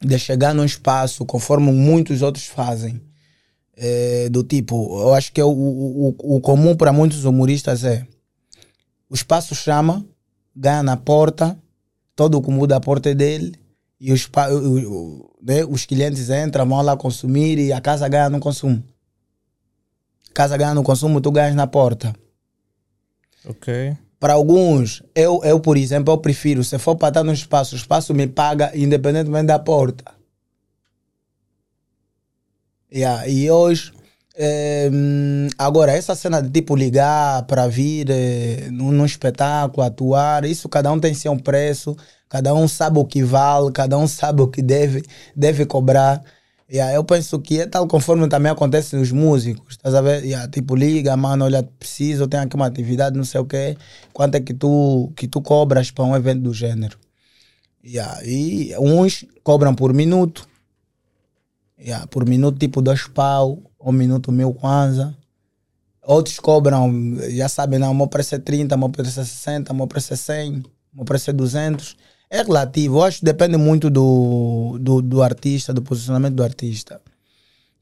de chegar num espaço conforme muitos outros fazem. É, do tipo, eu acho que o, o, o comum para muitos humoristas é o espaço chama, ganha na porta, todo o comum da porta é dele, e os, né, os clientes entram, vão lá consumir e a casa ganha no consumo. A casa ganha no consumo, tu ganhas na porta. Ok. Para alguns, eu, eu, por exemplo, eu prefiro, se for para estar no espaço, o espaço me paga independentemente da porta. Yeah, e hoje, é, agora, essa cena de tipo ligar para vir é, num, num espetáculo, atuar, isso cada um tem seu preço cada um sabe o que vale, cada um sabe o que deve, deve cobrar. Yeah, eu penso que é tal conforme também acontece nos músicos, estás a ver? Yeah, tipo, liga, mano, olha, preciso, tenho aqui uma atividade, não sei o quê, quanto é que tu, que tu cobras para um evento do gênero? Yeah, e uns cobram por minuto. Yeah, por minuto, tipo dois pau, um minuto mil kwanza. Outros cobram, já sabem, não, meu preço é 30, o meu preço é 60, o meu preço é 100, o meu preço é 200. É relativo, eu acho que depende muito do, do, do artista, do posicionamento do artista.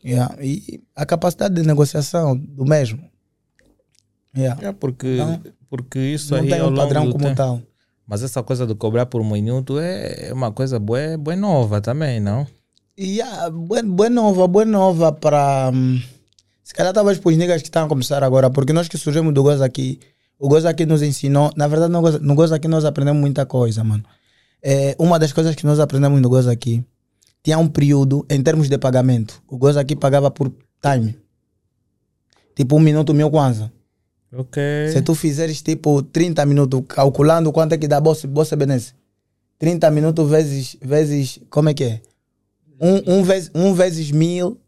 Yeah, e a capacidade de negociação do mesmo. Yeah. É porque, Não. porque isso Não aí tem ao um padrão como tempo- tal. Mas essa coisa de cobrar por um minuto é uma coisa boa, boa nova também, não? E yeah, boa, boa nova, boa nova para. hum, se calhar talvez para os niggas que estão a começar agora, porque nós que surgimos do Goza aqui, o Goza aqui nos ensinou. Na verdade, no Goza, no Goza aqui nós aprendemos muita coisa, mano. É, uma das coisas que nós aprendemos no Goza aqui tinha um período em termos de pagamento. O Goza aqui pagava por time. Tipo um minuto mil kwanza. Ok. Se tu fizeres tipo 30 minutos, calculando quanto é que dá bolsa, bolsa Benesse. 30 minutos vezes, vezes, como é que é? Um, um, vezes, um vezes mil.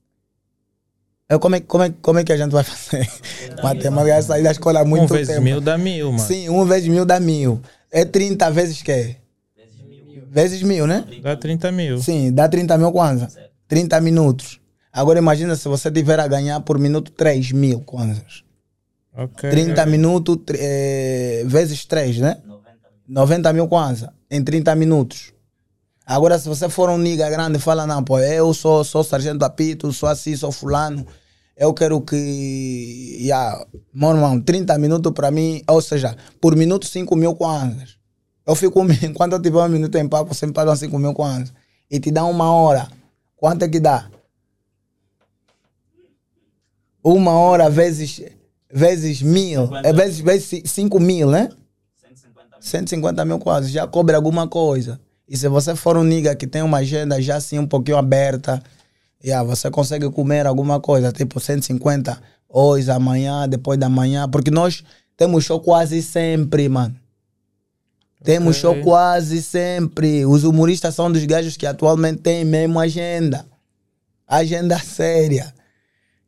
É, como, é, como, é, como é que a gente vai fazer? Matemática, sair da escola há muito um vezes tempo. mil dá mil, mano. Sim, um vezes mil dá mil. É 30 vezes que? Vezes mil, né? Dá 30 mil. Sim, dá 30 mil kwanza. 30 minutos. Agora imagina se você tiver a ganhar por minuto 3 mil kwanzas. Ok. 30 minutos eh, vezes 3, né? 90 mil kwanza em 30 minutos. Agora, se você for um nigga grande e fala, não, pô, eu sou, sou sargento apito, sou assim, sou fulano, eu quero que. Yeah, meu irmão, 30 minutos para mim, ou seja, por minuto 5 mil kwanzas. Eu fico, enquanto eu tiver um minuto em papo, você me paga 5 mil kwanzas. E te dá uma hora. Quanto é que dá? Uma hora vezes, vezes mil, é vezes, vezes 5 mil, né? 150 mil quase, já cobre alguma coisa. E se você for um nigga que tem uma agenda já assim um pouquinho aberta, yeah, você consegue comer alguma coisa, tipo 150 hoje, amanhã, depois da manhã, porque nós temos show quase sempre, mano. Temos show quase sempre. Os humoristas são dos gajos que atualmente têm mesmo agenda. Agenda séria.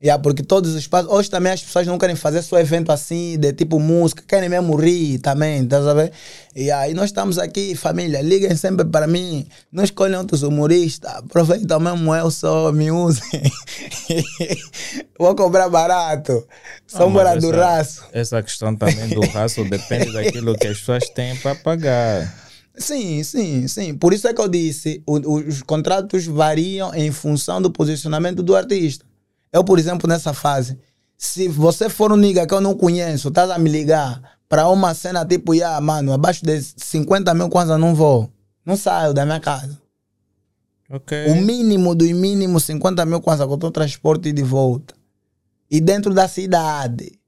Yeah, porque todos os espaços. Hoje também as pessoas não querem fazer só evento assim, de tipo música, querem mesmo rir também, tá sabendo? E aí nós estamos aqui, família, liguem sempre para mim, não escolhem outros humoristas, aproveitam mesmo eu só, me usem. Vou cobrar barato, mas bora do essa- raço. Essa questão também do raço depende daquilo que as pessoas têm para pagar. Sim, sim, sim. Por isso é que eu disse, os contratos variam em função do posicionamento do artista. Eu, por exemplo, nessa fase, se você for um nigga que eu não conheço, estás a me ligar para uma cena tipo, yeah, mano, abaixo de 50 mil kwanza não vou. Não saio da minha casa. Ok. O mínimo do mínimo 50 mil kwanza com o transporte de volta. E dentro da cidade.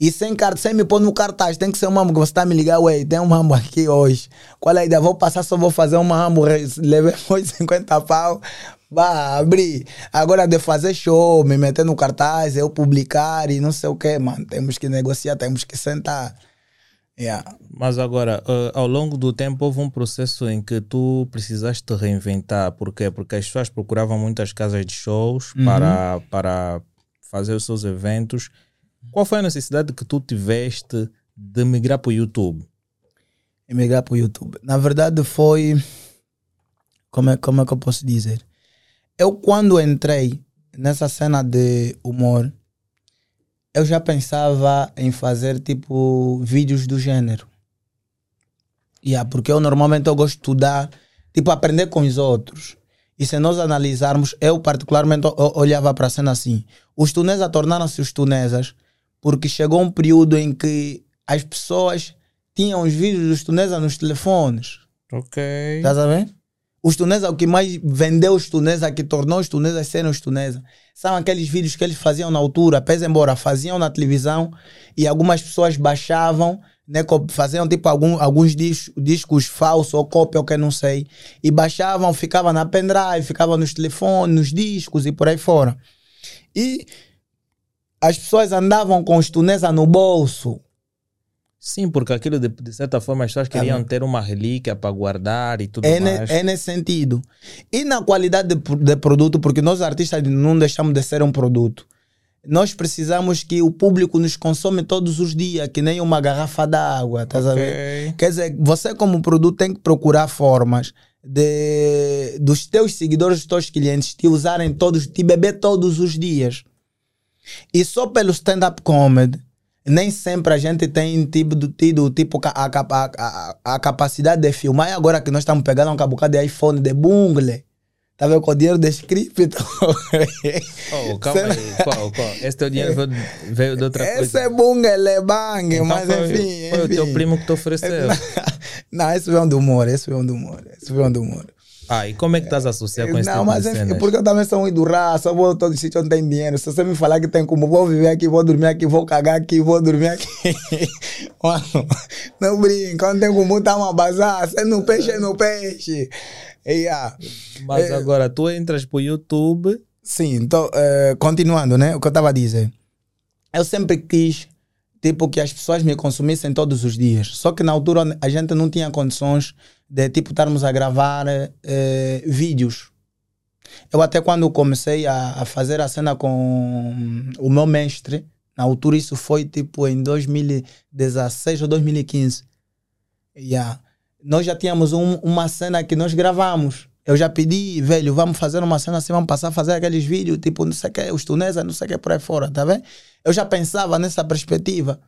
E sem, sem me pôr no cartaz, tem que ser um mambo que você tá me ligando, ué, tem um mambo aqui hoje. Qual é a ideia? Vou passar, só vou fazer um mambo, levei foi 50 pau, vá abrir. Agora de fazer show, me meter no cartaz, eu publicar e não sei o que, mano. Temos que negociar, temos que sentar. Yeah. Mas agora, eh, ao longo do tempo, houve um processo em que tu precisaste te reinventar. Por quê? Porque as pessoas procuravam muitas casas de shows para, para fazer os seus eventos. Qual foi a necessidade que tu tiveste de migrar para o YouTube? e migrar para o YouTube. Na verdade foi. Como é, como é que eu posso dizer? Eu, quando entrei nessa cena de humor, eu já pensava em fazer tipo vídeos do gênero. Yeah, porque eu normalmente eu gosto de estudar, tipo, aprender com os outros. E se nós analisarmos, eu particularmente o- olhava para a cena assim. Os tunesas tornaram-se os tunesas porque chegou um período em que as pessoas tinham os vídeos dos tunesas nos telefones. Ok. Estás a ver? Os tunesas, o que mais vendeu os tunesas, que tornou os tunesas serem os tunesas, são aqueles vídeos que eles faziam na altura, pese embora faziam na televisão e algumas pessoas baixavam, né, faziam tipo algum, alguns dis- discos falsos ou cópia ou que não sei, e baixavam, ficava na pendrive, ficava nos telefones, nos discos e por aí fora. E as pessoas andavam com os tunesas no bolso. Sim, porque aquilo de, de certa forma as pessoas queriam ter uma relíquia para guardar e tudo É, ne- mais. é nesse sentido. E na qualidade de, de produto, porque nós artistas não deixamos de ser um produto. nós precisamos que o público nos consome todos os dias, que nem uma garrafa d'água, tá ver? Quer dizer, você como produto tem que procurar formas de dos teus seguidores, dos teus clientes te usarem todos, te beber todos os dias. E só pelo stand-up comedy, nem sempre a gente tem tido, tido tipo, a, a, a, a, capacidade de filmar. E agora que nós estamos pegando um bocado de iPhone, de bungle, tá vendo? Com o dinheiro de cripto. oh, calma aí. Qual, qual? Esse teu dinheiro veio, veio de outra Esse coisa? Esse é bungle, é bang, então mas foi, enfim. Foi enfim. o teu primo que te ofereceu. Não, esse veio do humor, esse veio do humor, esse veio do humor. Ah, e como é que estás a associar com esse Não, tipo mas de cenas? porque eu também sou muito raça, vou todo sítio onde tem dinheiro. Se você me falar que tem como, vou viver aqui, vou dormir aqui, vou cagar aqui, vou dormir aqui. Mano, não brinca, quando tem como, tá uma bazar, você no peixe, é no peixe. Yeah. Mas É. agora tu entras pro YouTube. Sim, então, eh, continuando, né? O que eu estava a dizer. Eu sempre quis, tipo, que as pessoas me consumissem todos os dias. Só que na altura a gente não tinha condições de, tipo, estarmos a gravar eh, vídeos. Eu até quando comecei a, a fazer a cena com o meu mestre, na altura isso foi, tipo, em 2016 ou 2015. Yeah. Nós já tínhamos um- uma cena que nós gravamos. Eu já pedi, velho, vamos fazer uma cena assim, vamos passar a fazer aqueles vídeos, tipo, não sei o que, os tunesas, não sei o que, por aí fora, tá vendo? Eu já pensava nessa perspectiva.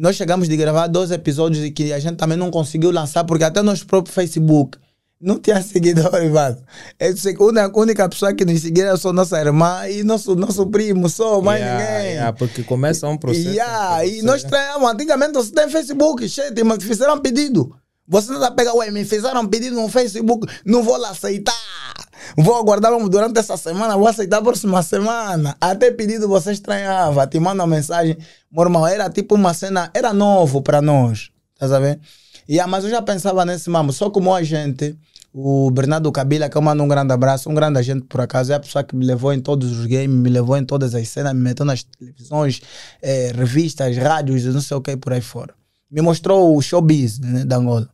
Nós chegamos de gravar dois episódios e que a gente também não conseguiu lançar, porque até nosso próprio Facebook não tinha seguidores, mano. Que A única, pessoa que nos seguia era só nossa irmã e nosso, nosso primo, só, mais Yeah, ninguém. yeah, porque começa um processo. Yeah, em e que nós você- treinamos. Antigamente você tem Facebook, cheio, mas fizeram pedido. Você não vai pegar, ué, me fizeram pedido no Facebook, não vou aceitar. Vou aguardar durante essa semana, vou aceitar a próxima semana. Até pedido você estranhava, te manda uma mensagem. Irmão, era tipo uma cena, era novo para nós, tá sabendo? Yeah, mas eu já pensava nesse mamo, só como a gente, o Bernardo Cabila, que eu mando um grande abraço, um grande agente por acaso, é a pessoa que me levou em todos os games, me levou em todas as cenas, me meteu nas televisões, eh, revistas, rádios, não sei o que por aí fora. Me mostrou o showbiz né, da Angola,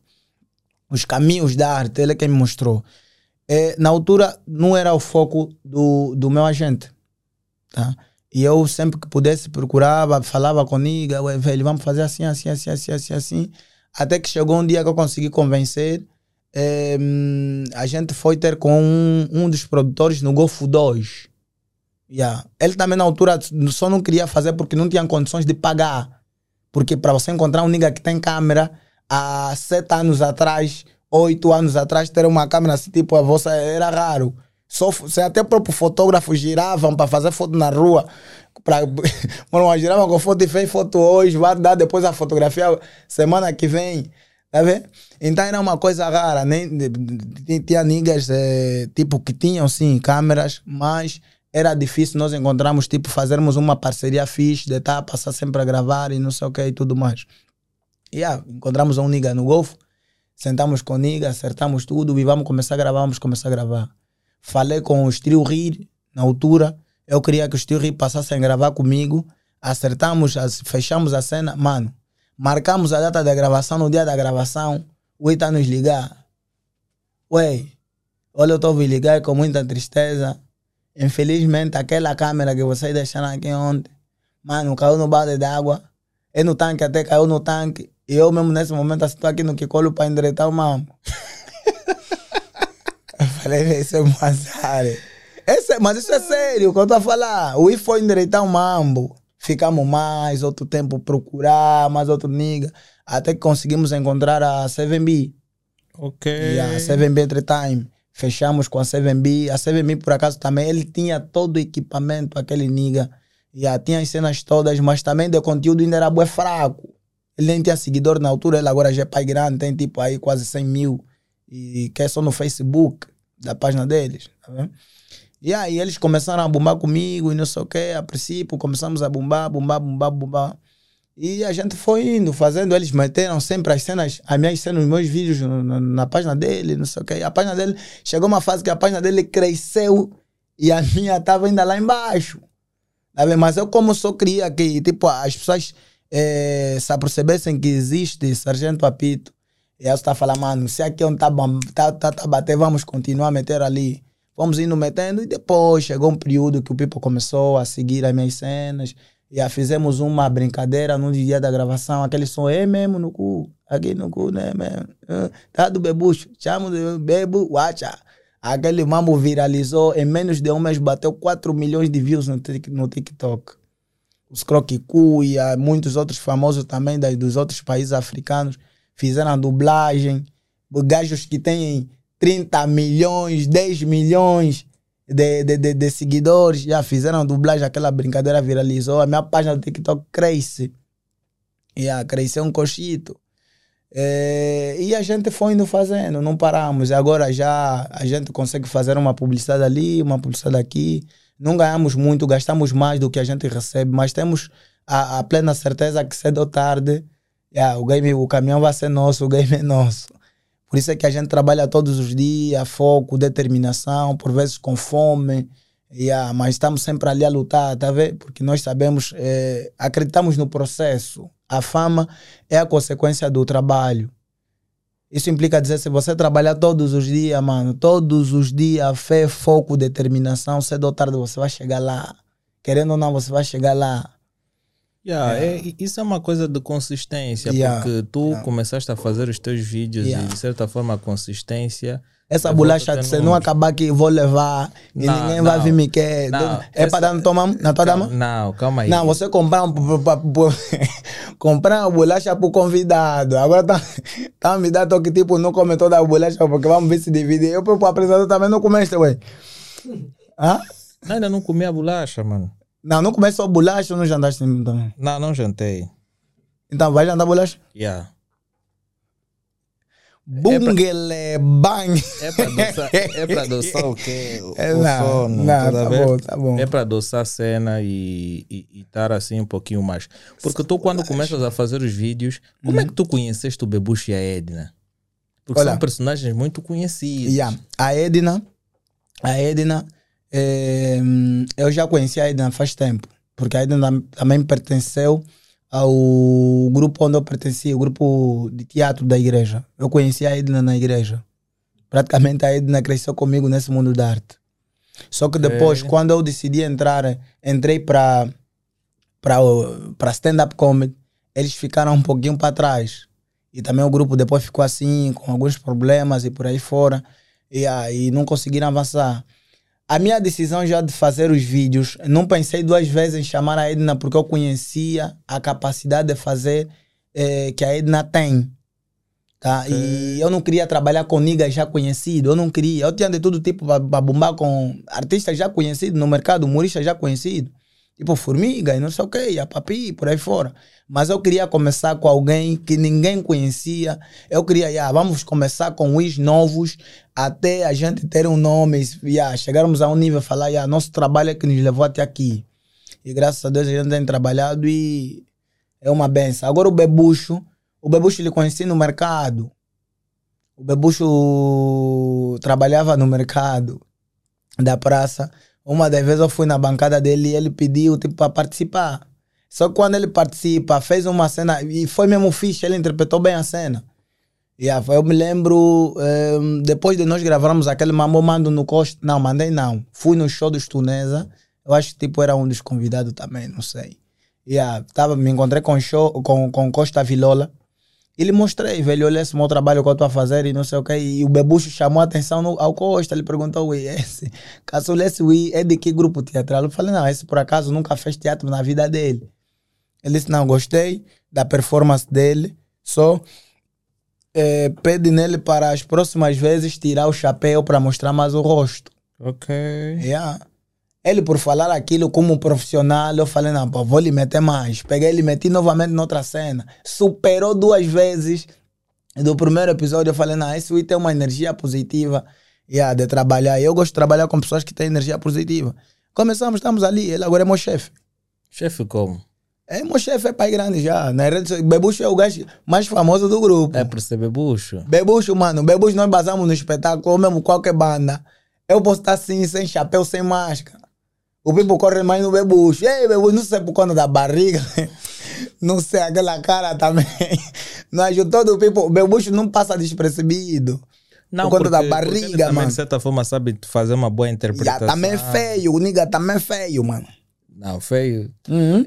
os caminhos da arte, ele é quem me mostrou. Eh, na altura não era o foco do, do meu agente, tá? E eu sempre que pudesse procurava, falava com ué, velho, vamos fazer assim, assim, assim, assim, assim, assim. Até que chegou um dia que eu consegui convencer. hum, a gente foi ter com um, um dos produtores no Golfo 2. Yeah. Ele também na altura só não queria fazer porque não tinha condições de pagar. Porque para você encontrar um nigga que tem câmera, há sete anos atrás, oito anos atrás, ter uma câmera assim, tipo a vossa, era raro. Só, se até próprio fotógrafo giravam para fazer foto na rua. Pra, mano, giravam com foto e fez foto hoje, vai dar depois a fotografia semana que vem. Tá vendo? Então era uma coisa rara. Nem, tinha niggas eh, tipo, que tinham sim câmeras, mas era difícil nós encontrarmos, tipo, fazermos uma parceria fixe, de estar passar sempre a gravar e não sei o que e tudo mais. Yeah, encontramos um nigga no Golfo, sentamos com o nigga, acertamos tudo e vamos começar a gravar, vamos começar a gravar. Falei com o Strio Rir na altura, eu queria que o Strio Rir passassem a gravar comigo, acertamos, as- fechamos a cena, mano, marcamos a data da gravação, no dia da gravação, o Ita nos ligar. Ué, olha, eu estou a ligar com muita tristeza. Infelizmente, aquela câmera que vocês deixaram aqui ontem, mano, caiu no balde d'água. É no tanque, até caiu no tanque. E eu mesmo nesse momento estou aqui no Kikolo para endireitar o mambo. eu falei, isso é um azar. Esse, é- mas isso é sério, o que eu estou a falar. O I foi endireitar o mambo. Ficamos mais outro tempo procurar, mais outro nigga. Até que conseguimos encontrar a 7B. Ok. E a 7B Entre Time. Fechamos com a 7B. A 7B, por acaso, também, ele tinha todo o equipamento, aquele nigga. E tinha as cenas todas, mas também de conteúdo ainda era bué fraco. Ele nem tinha seguidor na altura, ele agora já é pai grande, tem tipo aí quase 100 mil. E que é só no Facebook, da página deles. Tá vendo? E aí eles começaram a bombar comigo e não sei o que. A princípio começamos a bombar, bombar, bombar, bombar. E a gente foi indo, fazendo. Eles meteram sempre as cenas, as minhas cenas, os meus vídeos na, na página dele, não sei o que. A página dele, chegou uma fase que a página dele cresceu e a minha estava ainda lá embaixo. Tá? Mas eu, como só queria que tipo, as pessoas eh, se apercebessem que existe Sargento Apito, e você está falando, mano, se aqui onde está tá, tá, tá bater, vamos continuar a meter ali. fomos indo metendo e depois chegou um período que o People começou a seguir as minhas cenas. E aí fizemos uma brincadeira no dia da gravação, aquele som é mesmo no cu, aqui no cu, né, mesmo. Tá do bebucho, chamo de bebo, watcha. Aquele mambo viralizou, em menos de um mês bateu 4 milhões de views no, no TikTok. Os Croquicu e muitos outros famosos também dos outros países africanos fizeram a dublagem. Gajos que têm 30 milhões, 10 milhões de, de, de, de seguidores já fizeram a dublagem, aquela brincadeira viralizou. A minha página do TikTok cresce. Yeah, cresceu um cochito. É, e a gente foi indo fazendo, não paramos. Agora já a gente consegue fazer uma publicidade ali, uma publicidade aqui. Não ganhamos muito, gastamos mais do que a gente recebe, mas temos a, a plena certeza que cedo ou tarde yeah, o, game, o caminhão vai ser nosso, o game é nosso. Por isso é que a gente trabalha todos os dias, foco, determinação, por vezes com fome, yeah, mas estamos sempre ali a lutar, tá vendo? Porque nós sabemos, eh, acreditamos no processo. A fama é a consequência do trabalho. Isso implica dizer, se você trabalhar todos os dias, mano, todos os dias, fé, foco, determinação, cedo ou tarde você vai chegar lá. Querendo ou não, você vai chegar lá. Yeah, é, e isso é uma coisa de consistência, Yeah, porque tu yeah. começaste a fazer os teus vídeos Yeah. e de certa forma a consistência. Essa Eu bolacha, ter se não acabar aqui, vou levar e Não, ninguém vai não. vir me quer. Não, é para dar na tua mão? Na tua dama? Não, calma aí. Não, você comprar um, comprar uma bolacha pro convidado. Agora tá, tá me dando toque tipo, não come toda a bolacha porque vamos ver se divide. Eu pro apresentador também não comeste, ué. Hã? Não, ainda não comi a bolacha, mano. Não, não comeste só bolacha ou não jantaste também? Não, não jantei. Então vai jantar bolacha? Yeah. Bungle bang. É para adoçar, é pra adoçar o quê? O, É, o não, sono, não, tá bom, tá bom. É para adoçar a cena e estar assim um pouquinho mais. Porque tu, quando começas a fazer os vídeos, como é que tu conheceste o Bebucho e a Edna? Porque Olha. são personagens muito conhecidos. Yeah. A Edna, a Edna, eh, eu já conheci a Edna faz tempo, porque a Edna tam- também pertenceu ao grupo onde eu pertencia, o grupo de teatro da igreja. Eu conheci a Edna na igreja. Praticamente a Edna cresceu comigo nesse mundo da arte. Só que depois, Ok. quando eu decidi entrar, entrei para para stand-up comedy, eles ficaram um pouquinho para trás. E também o grupo depois ficou assim, com alguns problemas e por aí fora. E aí não conseguiram avançar. A minha decisão já de fazer os vídeos, não pensei duas vezes em chamar a Edna porque eu conhecia a capacidade de fazer eh, que a Edna tem. Tá? E eu não queria trabalhar com niggas já conhecidos, eu não queria. Eu tinha de todo tipo para bombar com artistas já conhecidos no mercado, humoristas já conhecidos. Tipo Formiga e não sei o que, a Papi, por aí fora. Mas eu queria começar com alguém que ninguém conhecia. Eu queria, yeah, vamos começar com os novos até a gente ter um nome, yeah, chegarmos a um nível e falar, yeah, nosso trabalho é que nos levou até aqui. E graças a Deus a gente tem trabalhado e é uma benção. Agora o Bebucho, o Bebucho ele conheci no mercado. O Bebucho trabalhava no mercado da praça. Uma das vezes eu fui na bancada dele e ele pediu tipo para participar. Só que quando ele participa, fez uma cena e foi mesmo fixe, ele interpretou bem a cena. Yeah, eu me lembro, ehm, depois de nós gravarmos aquele Mambo Mando no Costa, não, mandei não. Fui no show dos Tunesa, eu acho que tipo era um dos convidados também, não sei. Yeah, me encontrei com, show, com, com Costa Vilola. E lhe mostrei, velho, olha esse meu trabalho que eu estou a fazer e não sei o que. E o Bebucho chamou a atenção no, ao Costa, ele perguntou, ui, esse, caçula, esse ui, é de que grupo teatral? Eu falei, não, esse por acaso nunca fez teatro na vida dele. Ele disse, não, gostei da performance dele, só eh, pede nele para as próximas vezes tirar o chapéu para mostrar mais o rosto. Ok. Yeah. Ele, por falar aquilo como profissional, eu falei, não, pô, vou lhe meter mais. Peguei ele e meti novamente noutra cena. Superou duas vezes. Do primeiro episódio, eu falei, não, esse Wii tem uma energia positiva yeah, de trabalhar. Eu gosto de trabalhar com pessoas que têm energia positiva. Começamos, estamos ali. Ele agora é meu chefe. Chefe como? É, meu chefe é pai grande já. Na rede, Bebucho é o gajo mais famoso do grupo. É perceber bucho? Bebucho, mano, Bebucho nós basamos no espetáculo, ou mesmo qualquer banda. Eu posso estar assim, sem chapéu, sem máscara. O people corre mais no Bebucho. Ei, Bebucho, não sei por conta da barriga. não sei, aquela cara também. Nós, todo o people, o Bebucho não passa despercebido. Por conta da porque- ele barriga, também, mano. de certa forma, sabe fazer uma boa Já interpretação. também é feio, o nigga também é feio, mano. Não, feio. Uhum.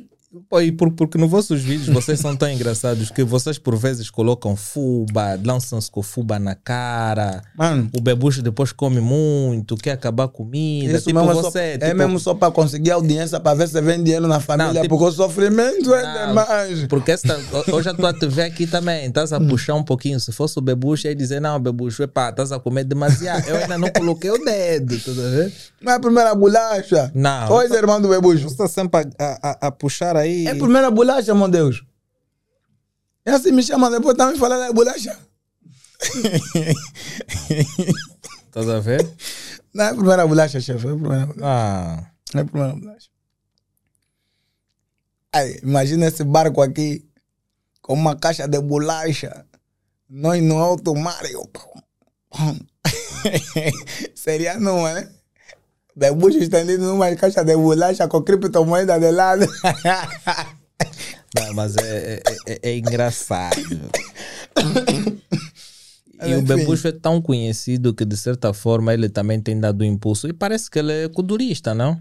Pô, e por, porque nos vossos vídeos vocês são tão engraçados que vocês por vezes colocam fuba, lançam-se com fuba na cara. Mano, O bebucho depois come muito, quer acabar comida. isso tipo mesmo é só, você. é tipo, mesmo só para conseguir audiência, para ver se vem dinheiro na família, tipo- porque o sofrimento é Não, demais. Porque esta, hoje a te ver aqui também, estás a puxar um pouquinho. Se fosse o bebucho, ia dizer: Não, bebucho, epá, estás a comer demasiado. Eu ainda não coloquei o dedo, tudo a ver? Não é a primeira bolacha. Não. Oi, irmão do Bebucho. Você está sempre a, a, a puxar aí. É a primeira bolacha, meu Deus. E assim me chama depois também falar da bolacha. Estás a ver? Não é a primeira bolacha, chefe. É a primeira bolacha. Ah. É a primeira bolacha. Aí, imagina esse barco aqui com uma caixa de bolacha. Nós no alto mar. eu- Seria numa, né? Bebucho estendido numa caixa de bolacha com criptomoeda de lado. Não, mas é, é, é- é engraçado. E o. Bebucho é tão conhecido que, de certa forma, ele também tem dado impulso. E parece que ele é culturista, não?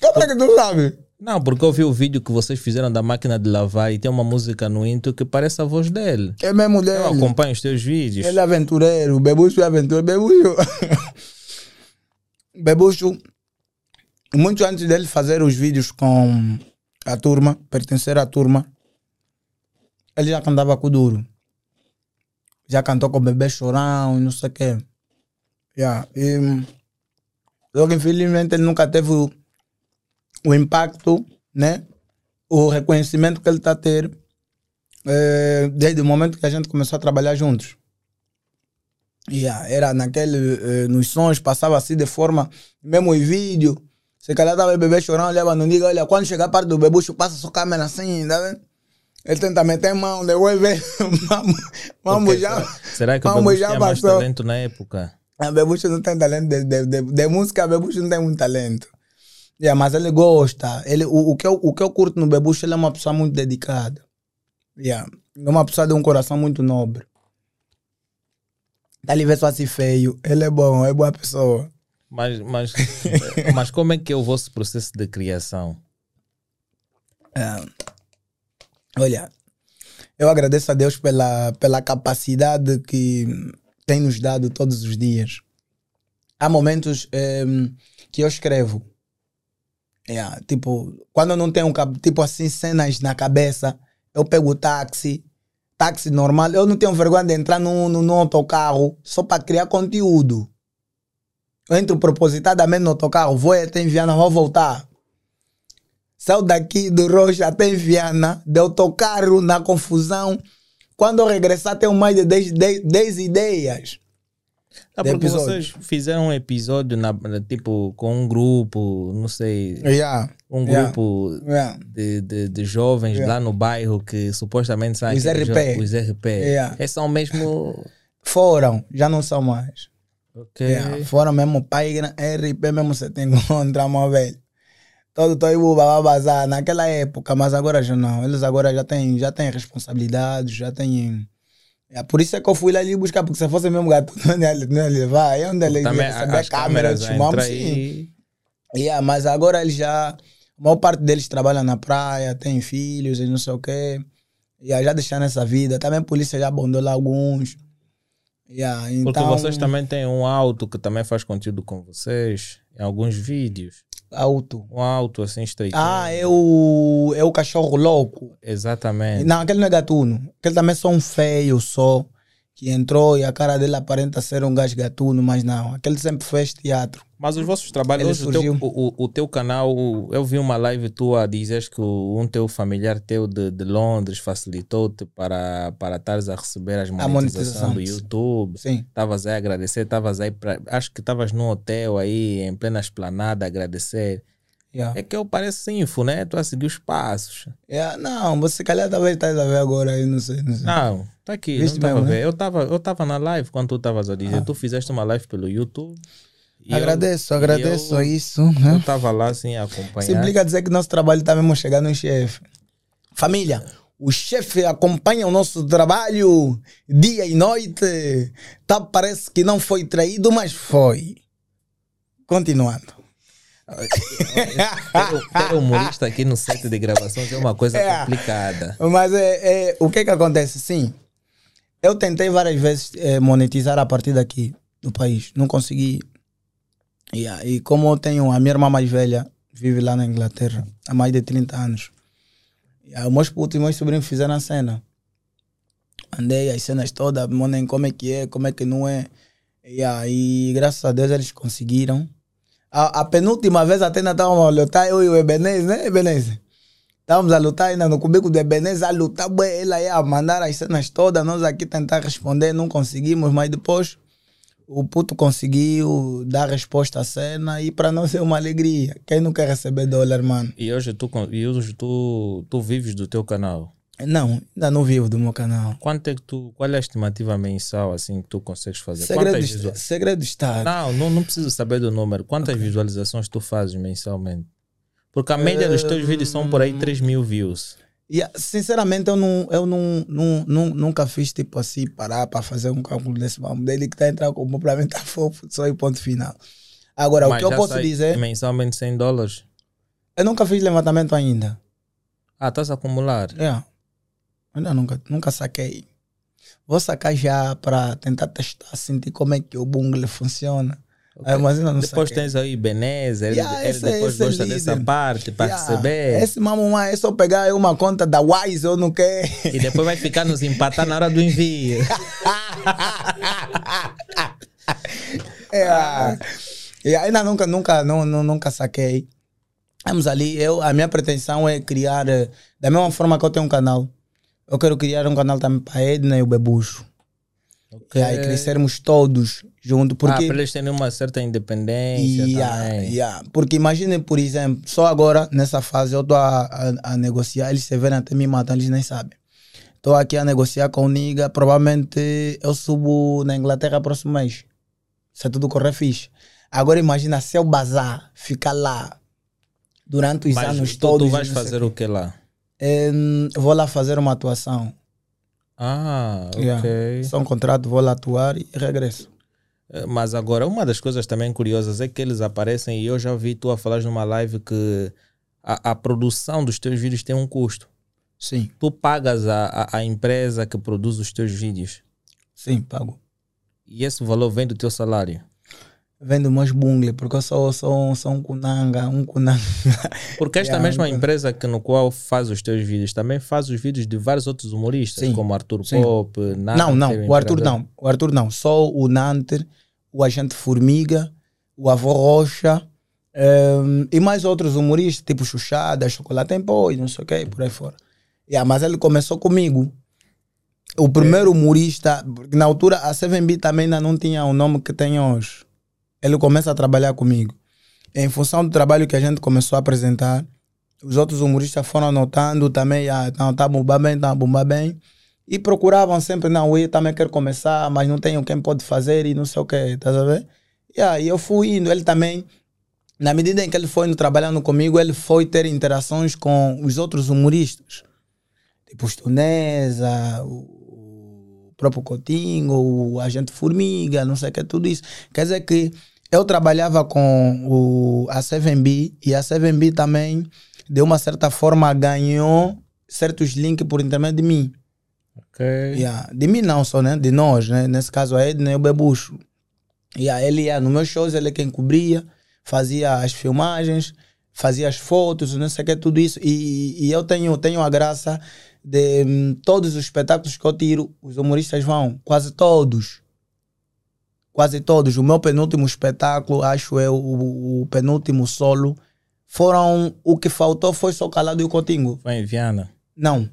Como é que tu sabe? Não, porque eu vi o vídeo que vocês fizeram da máquina de lavar e tem uma música no intro que parece a voz dele. É mesmo dele. Eu acompanho os teus vídeos. Ele é aventureiro, Bebucho é aventureiro. Bebucho. Bebucho, muito antes dele fazer os vídeos com a turma, pertencer à turma, ele já cantava com duro. Já cantou com o bebê chorão e não sei o quê. Yeah. E, que infelizmente ele nunca teve o, o impacto, né? O reconhecimento que ele está a ter eh, desde o momento que a gente começou a trabalhar juntos. Yeah, era naquele, eh, nos sons, passava assim de forma, mesmo em vídeo. Se calhar tava o bebê chorando, olhava no diga, olha, quando chegar perto do bebucho, passa sua câmera assim, tá vendo? Ele tenta meter mão, depois vê, vamos, vamos já. será, que o vamos já tinha mais passou. talento na época? A Bebucho não tem talento de, de, de, de música, Bebucho não tem muito talento. Yeah, mas ele gosta. Ele, o, o, que eu, o que eu curto no Bebucho, ele é uma pessoa muito dedicada. Yeah. É uma pessoa de um coração muito nobre. Tá ali vê só assim feio. Ele é bom, é boa pessoa. Mas, mas, mas como é que é o vosso processo de criação? É. Olha, eu agradeço a Deus pela, pela capacidade que tem nos dado todos os dias. Há momentos em, que eu escrevo. Yeah, tipo, quando eu não tenho tipo assim cenas na cabeça, eu pego o táxi, táxi normal. Eu não tenho vergonha de entrar num, num, autocarro só para criar conteúdo. Eu entro propositadamente no autocarro, vou até em Viana, vou voltar. Saio daqui do Rocha até em Viana, de autocarro na confusão. Quando eu regressar, tenho mais de 10, 10, 10 ideias. Ah, porque vocês fizeram um episódio na, tipo com um grupo, não sei, Yeah, um grupo yeah. de, de, de jovens Yeah. lá no bairro que supostamente são Os RP. Os RP. Esses são mesmo. Foram, já não são mais. Ok. Yeah, Foram mesmo página RP mesmo você tem encontra, meu velho. Todo todo mundo vai bazar naquela época, mas agora já não. Eles agora já têm, já têm responsabilidade, já têm. É, por isso é que eu fui lá ali buscar, porque se fosse mesmo gato, não ia, não ia levar. É onde ele Também ia a- chamamos entram sim. aí. Yeah, mas agora eles já. A maior parte deles trabalha na praia, tem filhos e não sei o quê. Yeah, já deixaram essa vida. Também a polícia já abandou lá alguns. Yeah, então, Porque vocês também têm um auto que também faz conteúdo com vocês, em alguns vídeos. Auto. Um auto assim estreito. Ah, é o, é o cachorro louco. Exatamente. Não, aquele não é gatuno. Aquele também é só um feio só. Que entrou e a cara dele aparenta ser um gajo gatuno, mas não. Aquele sempre fez teatro. Mas os vossos trabalhos, Ele hoje o teu, o, o- teu canal, eu vi uma live tua dizes que um teu familiar teu de, de Londres facilitou-te para, para estares a receber as monetização, monetização. do YouTube. Sim. Estavas aí a agradecer, estavas aí para. Acho que estavas num hotel aí, em plena esplanada, a agradecer. Yeah. É que eu pareço info, né? Tu a seguir os passos. Yeah, não, você calhar talvez estás a ver agora aí, não sei. Não sei. Não, tá aqui, Viste não mesmo, né? Eu estava eu tava na live quando tu estavas a dizer. Tu fizeste uma live pelo YouTube. e eu- agradeço, agradeço eu- isso. Eu Né? estava lá assim a acompanhar. Se implica dizer que nosso trabalho está mesmo chegando no chefe. Família, O chefe acompanha o nosso trabalho dia e noite. Tá, parece que não foi traído, mas foi. Continuando. ter, humorista aqui no set de gravações é uma coisa É. complicada. Mas é, é, o que que acontece? Sim, eu tentei várias vezes eh, monetizar a partir daqui do país. Não consegui. E, aí, como eu tenho a minha irmã mais velha, vive lá na Inglaterra há mais de 30 anos. E os meus putos e meus sobrinhos fizeram a cena. Andei as cenas todas, mandem como é que é, como é que não é. E aí, graças a Deus, eles conseguiram. A, a penúltima vez até ainda estávamos eu e o Ebenezer, né, Ebenezer? Estávamos a lutar ainda no cubículo do Ebenezer, a lutar, ele ia mandar as cenas todas, nós aqui tentar responder, não conseguimos, mas depois o puto conseguiu dar resposta à cena e para nós é uma alegria. Quem não quer receber dólar, mano? E hoje tu, e hoje tu, tu vives do teu canal. Não, ainda não vivo do meu canal. Quanto é que tu, qual é a estimativa mensal assim que tu consegues fazer? Quantas Segredo, visual- segredo Estado. Não, não, não preciso saber do número. Quantas visualizações tu fazes mensalmente? Porque a média dos teus vídeos são por aí 3 mil views. E, sinceramente, eu, não, eu não, não, não- nunca fiz tipo assim, parar para fazer um cálculo desse vamos dele que está entrando como para mim tá fofo, só e ponto final. Agora, o Mas que eu posso dizer, Mensalmente 100 dólares. eu nunca fiz levantamento ainda. Ah, estás a acumular. É. Ainda nunca, nunca saquei. Vou sacar já para tentar testar, sentir como é que o bungle funciona. Aí, mas ainda não Depois tens aí Beneza, ele, Yeah, ele depois é gosta dessa líder. parte para Yeah, receber. Esse mamãe é só pegar uma conta da Wise ou não quer. E depois vai ficar nos empatar na hora do envio. É, e ainda nunca, nunca, não, não, nunca saquei. Vamos ali, eu, a minha pretensão é criar, eh, da mesma forma que eu tenho um canal, eu quero criar um canal também para a Edna e o Bebucho. E aí crescermos todos juntos, Ah, porque... para eles terem uma certa independência Yeah, também. yeah. Porque imaginem, por exemplo, só agora, nessa fase, eu estou a, a, a negociar, eles se verem até me matam, eles nem sabem. Estou aqui a negociar com o Niga, provavelmente eu subo na Inglaterra próximo mês. Se tudo correr fixe. Agora imagina se eu bazar, ficar lá durante os Mas anos tu, todos. tu vais fazer o que lá? Vou lá fazer uma atuação. Ah, ok. Yeah. Só um contrato, vou lá atuar e regresso. Eh, Mas agora, uma das coisas também curiosas é que eles aparecem e eu já vi tu a falar numa live que a, a produção dos teus vídeos tem um custo. Sim, Tu pagas a, a, a empresa que produz os teus vídeos sim, pago. e esse valor vem do teu salário. Vendo meus bungle, porque eu sou, sou, sou um kunanga, um kunanga. Porque esta Yeah, mesma então. empresa que no qual faz os teus vídeos também faz os vídeos de vários outros humoristas, Sim, como Arthur sim. Pop, Nanter, não, não, o Arthur não. O Arthur não. Só o Nanter, o Agente Formiga, o Avô Rocha ehm, e mais outros humoristas, tipo Xuxada, Chocolate em Pó e não sei o que, por aí fora. Yeah, mas ele começou comigo. O primeiro humorista, porque na altura a 7B também ainda não tinha o nome que tem hoje. Ele começa a trabalhar comigo. Em função do trabalho que a gente começou a apresentar, os outros humoristas foram anotando também, ah, tá bombar bem, tá bombar bem. E procuravam sempre, não, eu também quero começar, mas não tenho quem pode fazer e não sei o que, tá ver? E aí eu fui indo, ele também, na medida em que ele foi indo trabalhando comigo, ele foi ter interações com os outros humoristas. Tipo Stonesa, o próprio Coutinho, o Agente Formiga, não sei o que, tudo isso. Quer dizer que eu trabalhava com o, a 7B e a 7B também, de uma certa forma, ganhou certos links por intermédio de mim. Ok. Yeah. De mim não só, né? De nós, né? Nesse caso a Edna e o Bebucho. E yeah, ele ia nos meus shows, ele é quem cobria, fazia as filmagens, fazia as fotos, não sei o que, tudo isso. E, e eu tenho, tenho a graça de hum, todos os espetáculos que eu tiro, os humoristas vão, quase todos. Quase todos. O meu penúltimo espetáculo, acho eu, o, o penúltimo solo, foram. O que faltou foi só Calado e o Cotingo. Foi em Viana. Não.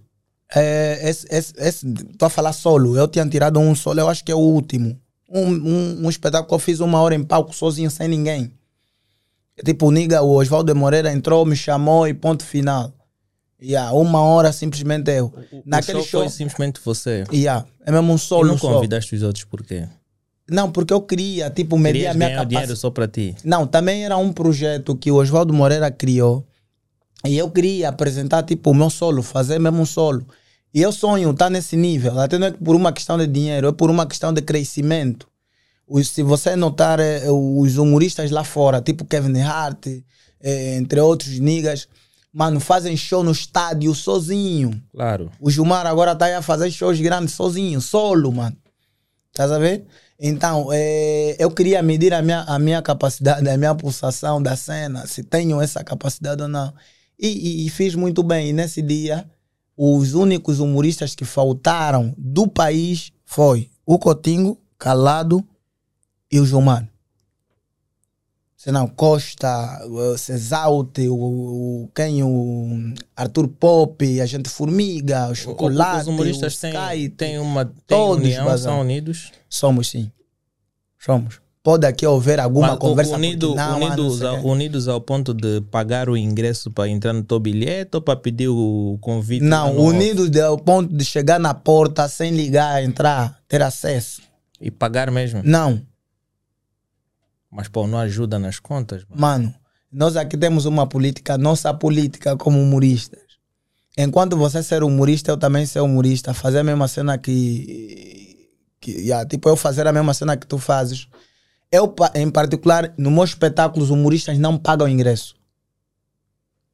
É, esse, esse, esse, tô a falar solo. Eu tinha tirado um solo, eu acho que é o último. Um, um, um espetáculo que eu fiz uma hora em palco sozinho, sem ninguém. Tipo, o Niga, o Oswaldo Moreira entrou, me chamou e ponto final. Yeah, uma hora simplesmente eu. O Naquele show, show. foi simplesmente você. Yeah, é mesmo um E solo não só. convidaste os outros por quê? Não, porque eu queria, tipo, medir a minha o dinheiro capacidade. só para ti. Não, também era um projeto que o Oswaldo Moreira criou. E eu queria apresentar, tipo, o meu solo, fazer mesmo um solo. E eu sonho estar nesse nível. Até não é por uma questão de dinheiro, é por uma questão de crescimento. Se você notar eh, os humoristas lá fora, tipo Kevin Hart, eh, entre outros niggas, mano, fazem show no estádio sozinho. Claro. O Gilmar agora tá aí a fazer shows grandes sozinho, solo, mano. Estás a ver? Então, eh, eu queria medir a minha, a minha capacidade, a minha pulsação da cena, se tenho essa capacidade ou não. E, e- e fiz muito bem. E nesse dia, os únicos humoristas que faltaram do país foi o Cotingo, Calado e o Gilmar. Senão, Costa, o Cesaute, o, o, quem, o Arthur Pop, a gente Formiga, o Chocolate, Os humoristas têm, têm uma têm todos união, vazam. são unidos. Somos sim. Somos. Pode aqui haver alguma Mas, conversa unido, não, não unidos, sei o ao, unidos ao ponto de pagar o ingresso para entrar no teu bilhete ou para pedir o convite? Não, unidos ao ponto de chegar na porta sem ligar, entrar, ter acesso. E pagar mesmo. Não, Mas pô, não ajuda nas contas. mano. mano. Nós aqui temos uma política, nossa política como humoristas. Enquanto você ser humorista, eu também ser humorista. Fazer a mesma cena que. que yeah, tipo, eu fazer a mesma cena que tu fazes. Eu, em particular, no meu espetáculo, os humoristas não pagam ingresso.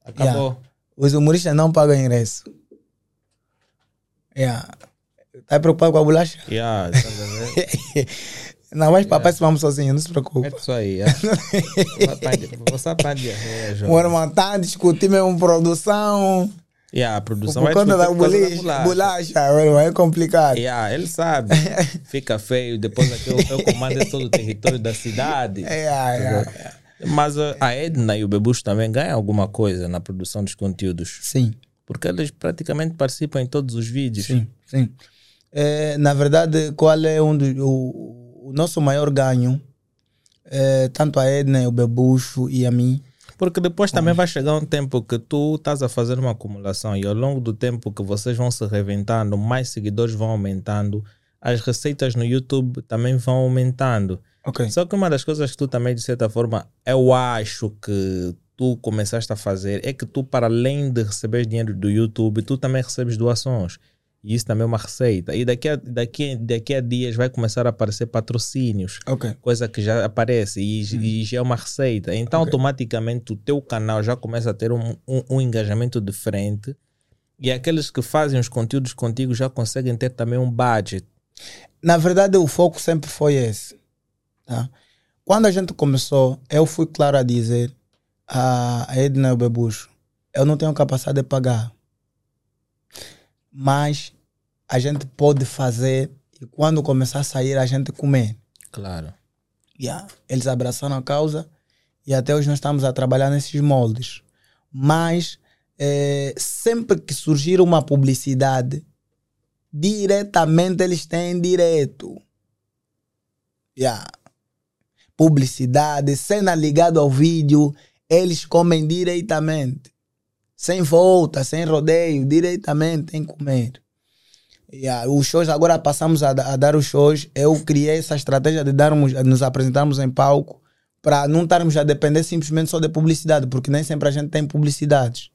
Acabou. Os humoristas não pagam ingresso. Yeah. Tá preocupado com a bolacha? Yeah, ver? Não, mas papai se vamos sozinho, não se preocupe. É isso aí. É. Você aprende O irmão tá a discutir mesmo produção. Yeah, a produção Por vai conta da da Bolacha, meu é complicado. Yeah, ele sabe. Fica feio. Depois aqui eu, eu comando todo o território da cidade. É, é, é. Mas uh, a Edna e o Bebucho também ganham alguma coisa na produção dos conteúdos. Sim, Porque eles praticamente participam em todos os vídeos. sim, sim. É, na verdade, qual é um do, o, o nosso maior ganho? É, tanto a Edna, o Bebucho e a mim. Porque depois também vai chegar um tempo que tu estás a fazer uma acumulação e ao longo do tempo que vocês vão se reventando, mais seguidores vão aumentando, as receitas no YouTube também vão aumentando. Ok. Só que uma das coisas que tu também, de certa forma, eu acho que tu começaste a fazer é que tu, para além de receber dinheiro do YouTube, tu também recebes doações. E isso também é uma receita. E daqui a, daqui, daqui a dias vai começar a aparecer patrocínios Ok. coisa que já aparece e, e já é uma receita. Então, Ok. automaticamente, o teu canal já começa a ter um, um, um engajamento diferente e aqueles que fazem os conteúdos contigo já conseguem ter também um budget. Na verdade, o foco sempre foi esse. Tá? Quando a gente começou, eu fui claro a dizer a a Edna o Bebucho, eu não tenho capacidade de pagar. Mas a gente pode fazer e quando começar a sair, a gente comer. Claro. Yeah. Eles abraçaram a causa e até hoje nós estamos a trabalhar nesses moldes. Mas eh, sempre que surgir uma publicidade, diretamente eles têm direito. Yeah. Publicidade, cena ligada ao vídeo, eles comem diretamente. Sem volta, sem rodeio, diretamente tem que comer. Yeah, os shows, agora passamos a, a dar os shows. Eu criei essa estratégia de darmos, nos apresentarmos em palco para não estarmos a depender simplesmente só de publicidade, porque nem sempre a gente tem publicidades.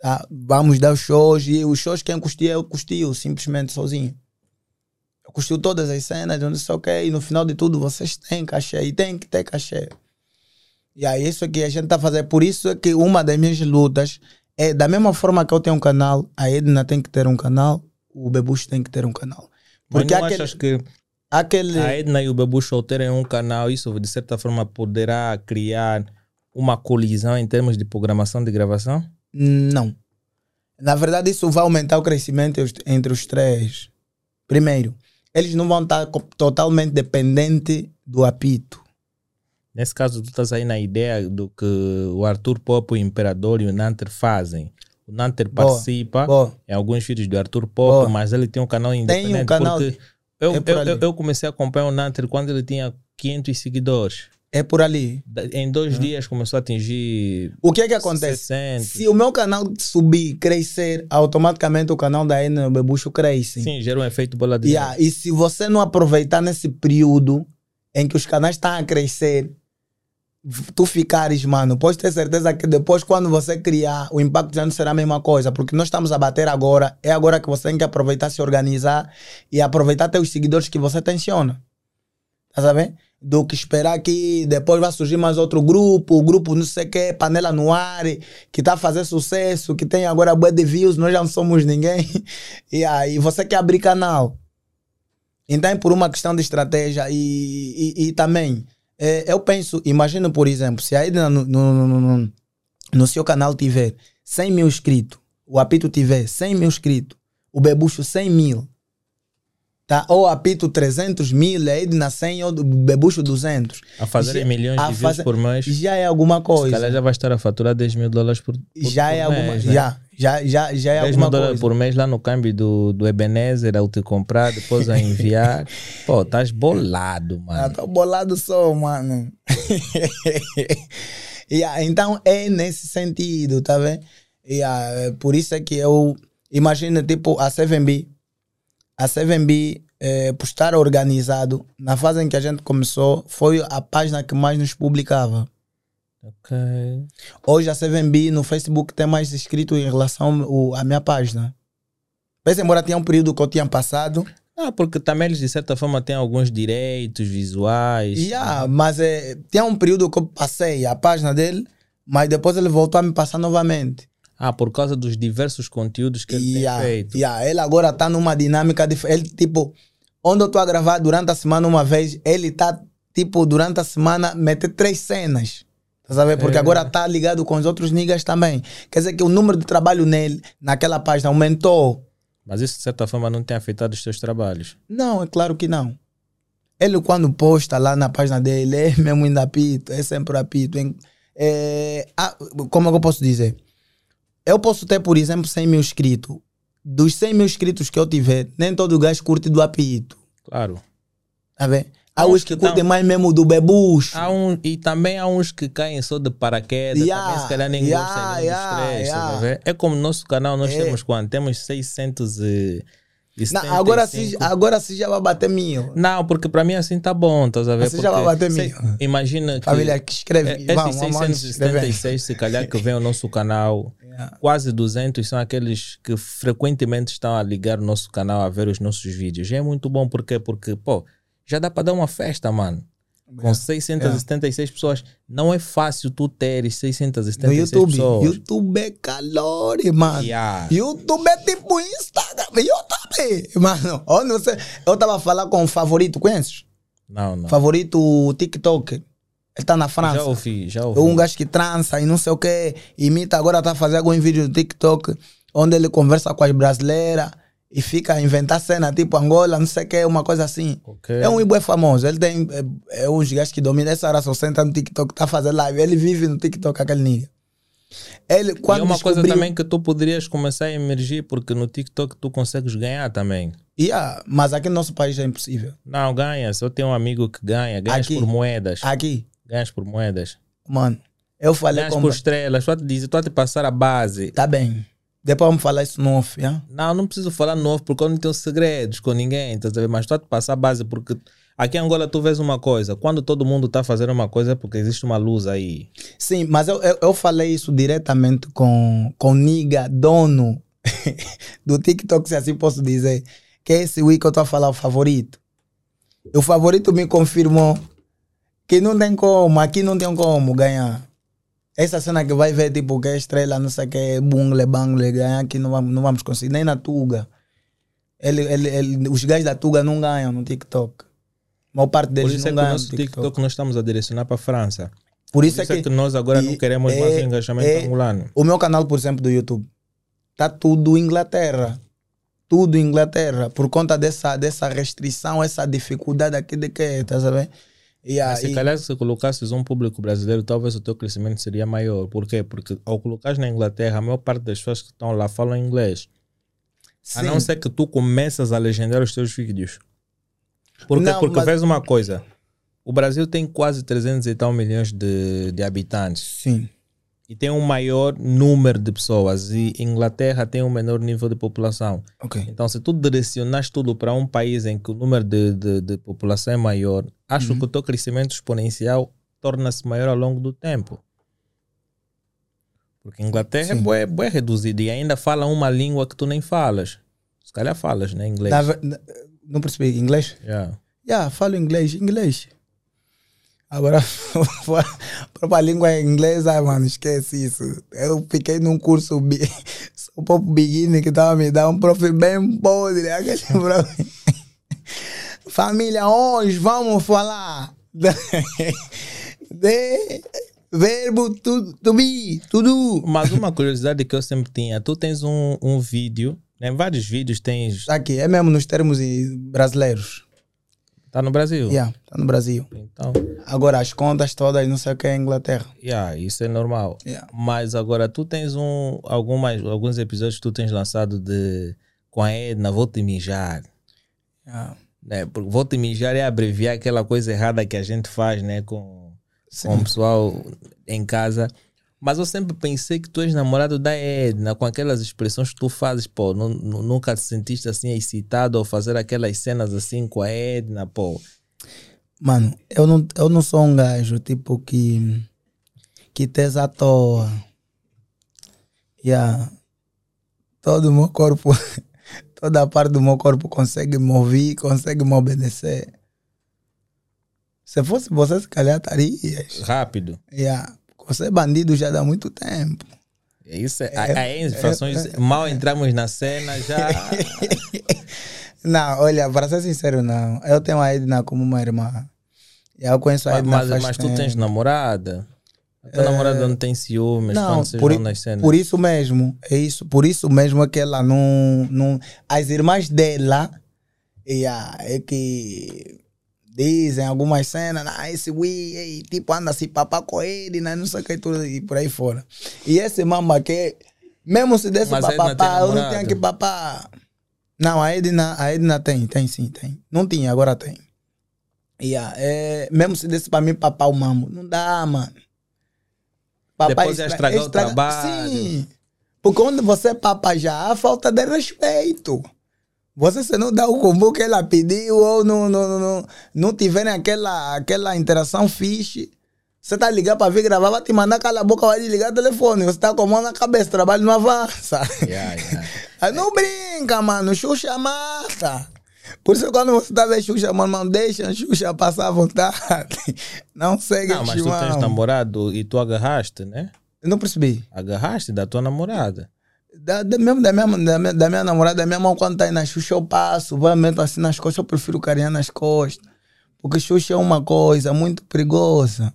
Tá? Vamos dar os shows e os shows quem custia, eu custio simplesmente sozinho. Eu custio todas as cenas, eu disse, ok, e no final de tudo vocês têm cachê e tem que ter cachê. E aí isso que a gente está fazendo. Por isso é que uma das minhas lutas é da mesma forma que eu tenho um canal, a Edna tem que ter um canal, o Bebucho tem que ter um canal. Mas Porque não aquele, achas que aquele a Edna e o Bebucho ao terem um canal, isso de certa forma poderá criar uma colisão em termos de programação de gravação? Não. Na verdade, isso vai aumentar o crescimento entre os três. Primeiro, eles não vão estar totalmente dependentes do apito. Nesse caso, tu estás aí na ideia do que o Arthur Pop, o Imperador e o Nanter fazem. O Nanter Boa, participa Bom, em alguns vídeos do Arthur Pop, Boa. mas ele tem um canal independente. canal porque eu, é eu, eu, comecei a acompanhar o Nanter quando ele tinha 500 seguidores. é por ali. Em dois dias começou a atingir O que é que acontece? 60. Se o meu canal subir, crescer, automaticamente o canal da Ena Bebucho cresce. Sim, gera um efeito bola de Yeah, E se você não aproveitar nesse período em que os canais estão a crescer, tu ficares, mano, pode ter certeza que depois, quando você criar, o impacto já não será a mesma coisa, porque nós estamos a bater agora, é agora que você tem que aproveitar, se organizar e aproveitar até os seguidores que você tensiona. Tá sabendo? Do que esperar que depois vai surgir mais outro grupo, o grupo não sei o que, panela no ar, que tá a fazer sucesso, que tem agora bué de views, nós já não somos ninguém. E aí você quer abrir canal. Então, por uma questão de estratégia e, e, e também, é, eu penso, imagina por exemplo, se aí no, no, no, no, no seu canal tiver 100 mil inscritos, o Apito tiver 100 mil inscritos, o Bebucho 100 mil, tá? ou Apito 300 mil, aí na 100 ou do Bebucho 200. A fazer Já- milhões a de views fazer- por mês. Já é alguma Se coisa. calhar já vai estar a faturar 10 mil dólares por, por já é por alguma mês, né? já, já, já, já é 10 mil alguma dólares coisa. por mês lá no câmbio do, do Ebenezer, ao te comprar, depois a enviar. Pô, estás bolado, Ah, mano. tô bolado só, mano. Yeah, então é nesse sentido, tá vendo? Yeah, é por isso é que eu imagino, tipo, a 7B, a 7B, eh, por estar organizado, na fase em que a gente começou, foi a página que mais nos publicava. Ok. Hoje a 7B no Facebook tem mais inscritos em relação à minha página. Mas embora tinha um período que eu tinha passado, Ah, porque também eles de certa forma têm alguns direitos visuais. Yeah, mas é, tinha um período que eu passei a página dele, mas depois ele voltou a me passar novamente. Ah, por causa dos diversos conteúdos que ele Yeah, tem feito. yeah, ele agora tá numa dinâmica diferente. Ele, tipo, onde eu tô a gravar durante a semana uma vez, ele tá, tipo, durante a semana, meter três cenas. Tá sabendo? Porque É. agora tá ligado com os outros niggas também. Quer dizer que o número de trabalho nele, naquela página, aumentou. Mas isso de certa forma não tem afetado os teus trabalhos. Não, é claro que não. Ele, quando posta lá na página dele, é mesmo ainda apito, é sempre apito. É, ah, como é que eu posso dizer? Eu posso ter, por exemplo, 100 mil inscritos. Dos 100 mil inscritos que eu tiver, nem todo gajo curte do apito. Claro. Tá vendo? Há uns que que curtem tão- mais mesmo do bebucho. Há um, e também há uns que caem só de paraquedas. Yeah, também se calhar nem yeah, gostam nem yeah, três. yeah. É como no nosso canal, nós É. temos quanto? Temos 600 e, Não, agora, 75. agora sim já vai bater mil. Não, porque para mim assim tá bom, estás a ver? Assim já vai Porque bater mil. Imagina que Família que escreve. é, vamos, vamos escrever. 676, se calhar que vem ao nosso canal, Yeah. quase 200 são aqueles que frequentemente estão a ligar o nosso canal a ver os nossos vídeos. E é muito bom, por quê? Porque, pô, já dá para dar uma festa, mano. Com 676 pessoas, não é fácil tu teres No 676 YouTube. pessoas. YouTube é calor, mano. Yeah. YouTube é tipo Instagram. YouTube. Mano, onde você. Eu tava falando com o favorito, conheces? Não, não. Favorito TikTok. Ele tá na França. Já ouvi, já É ouvi. um gajo que trança e não sei o que. Imita agora, tá fazendo algum vídeo no TikTok onde ele conversa com as brasileiras e fica a inventar cena tipo Angola, não sei o que, uma coisa assim. Ok. É um Ibo famoso. Ele tem. É, é uns gajos que dominam essa hora, só senta no TikTok, tá fazendo live. Ele vive no TikTok, aquele nigga. Ele, E quando é uma coisa também que tu poderias começar a emergir, porque no TikTok tu consegues ganhar também. Yeah, mas aqui no nosso país é impossível. Não, ganhas. Eu tenho um amigo que ganha. Ganhas Aqui. por moedas. Aqui, Ganhas por moedas. mano, eu falei Ganhas com. por estrelas. A te dizer, a te passar a base. Tá bem. Depois vamos falar isso no off, yeah? Não, não preciso falar novo, porque eu não tenho segredos com ninguém. Tá? Mas estou a te passar a base, porque aqui em Angola tu vês uma coisa. Quando todo mundo está fazendo uma coisa é porque existe uma luz aí. Sim, mas eu, eu, eu falei isso diretamente com, com o Niga, dono do TikTok, se assim posso dizer. Que é esse week que eu estou a falar o favorito. O favorito me confirmou que não tem como, aqui não tem como ganhar. Essa cena que vai ver, tipo, que é estrela, não sei o que, bungle, bangle, ganhar aqui não vamos, não vamos conseguir, nem na Tuga. Ele, ele, ele, os gajos da Tuga não ganham no TikTok. A maior parte Por deles isso é não que o ganham nosso no TikTok. TikTok nós estamos a direcionar para a França. Por Por isso, isso é que nós agora não queremos é- mais o engajamento é- angolano. O meu canal, por exemplo, do YouTube, tá tudo Inglaterra. Tudo Inglaterra. Por conta dessa, dessa restrição, essa dificuldade aqui de que, tá sabendo? E Mas se aí, calhar se colocasses um público brasileiro, talvez o teu crescimento seria maior. Por quê? Porque ao colocares na Inglaterra, a maior parte das pessoas que estão lá falam inglês. A sim, não ser que tu começas a legendar os teus vídeos. Por quê? Não, Porque mas- vês uma coisa. O Brasil tem quase 300 e tal milhões de, de habitantes. sim. E tem um maior número de pessoas. E Inglaterra tem um menor nível de população. Ok. Então, se tu direcionas tudo para um país em que o número de, de, de população é maior, acho Uhum. que o teu crescimento exponencial torna-se maior ao longo do tempo. Porque Inglaterra é Sim. bué, bué reduzido e ainda fala uma língua que tu nem falas. Se calhar falas, né? Inglês. Na- não percebi, inglês? Yeah. Já, falo inglês, inglês. Agora, a própria língua inglesa, mano, esquece isso. Eu fiquei num curso um pouco beginner que tava me dando um prof bem podre, aquele prof. Família, hoje vamos falar de, de verbo to, to be, to do. Mas uma curiosidade que eu sempre tinha, tu tens um, um vídeo, né? vários vídeos tens. Aqui, é mesmo nos termos brasileiros. Tá no Brasil. Yeah, tá no Brasil. Então, Agora, as contas todas, não sei o que é Inglaterra. yeah, isso é normal. Yeah. Mas agora tu tens um, algumas, alguns episódios que tu tens lançado de com a Edna, vou te mijar. Yeah. Né? Porque vou te mijar é abreviar aquela coisa errada que a gente faz né? com, Sim. com o pessoal em casa. Mas eu sempre pensei que tu és namorado da Edna, com aquelas expressões que tu fazes, pô, nu- nu- nunca te sentiste assim excitado ao fazer aquelas cenas assim com a Edna, pô. Mano, eu não, eu não sou um gajo tipo que. que tesa à toa. Yeah. Todo o meu corpo, toda a parte do meu corpo consegue me ouvir, consegue me obedecer. Se fosse você, se calhar estarias. Rápido. Yeah. Você é bandido já dá muito tempo. É Isso é, há- há N situações, mal entramos na cena, já. Não, olha, para ser sincero, não. Eu tenho a Edna como uma irmã. Eu conheço a mas, Edna mas, faz mas tu tens namorada? A tua namorada não tem ciúmes Não, quando vocês por, vão nas cenas? por isso mesmo, é isso, por isso mesmo é que ela não, não as irmãs dela yeah, é que dizem algumas cenas, ah, esse Wii, tipo anda se papar com ele, né, não sei o que tudo e por aí fora. E esse mamba que mesmo se desse Mas pra papar, eu não tinha que papar. Não, a Edna, a Edna tem, tem sim, tem. Não tinha, agora tem. Yeah, é, mesmo se desse pra mim papar o mambo, não dá, mano. Depois ia estra- estragar o trabalho. Sim. Porque quando você papa já, há falta de respeito. Você se não dá o combo que ela pediu ou não, não, não, não, tiverem aquela, aquela interação fixe, você tá ligado para vir gravar, vai te mandar cala a boca, vai desligar o telefone. Você tá com a mão na cabeça, trabalho não avança. Yeah, yeah. Aí não brinca, mano. Xuxa mata. Por isso, quando você tá vendo Xuxa, mano, não deixa Xuxa passar à vontade. Não segue Não, mas tu tens namorado e tu agarraste, né? Eu não percebi. Agarraste da tua namorada. Da, da, mesmo, da, minha, da, minha, da minha namorada, da minha mão, quando tá aí na Xuxa, eu passo, vai meto assim nas costas, eu prefiro carinhar nas costas. Porque Xuxa é uma coisa muito perigosa.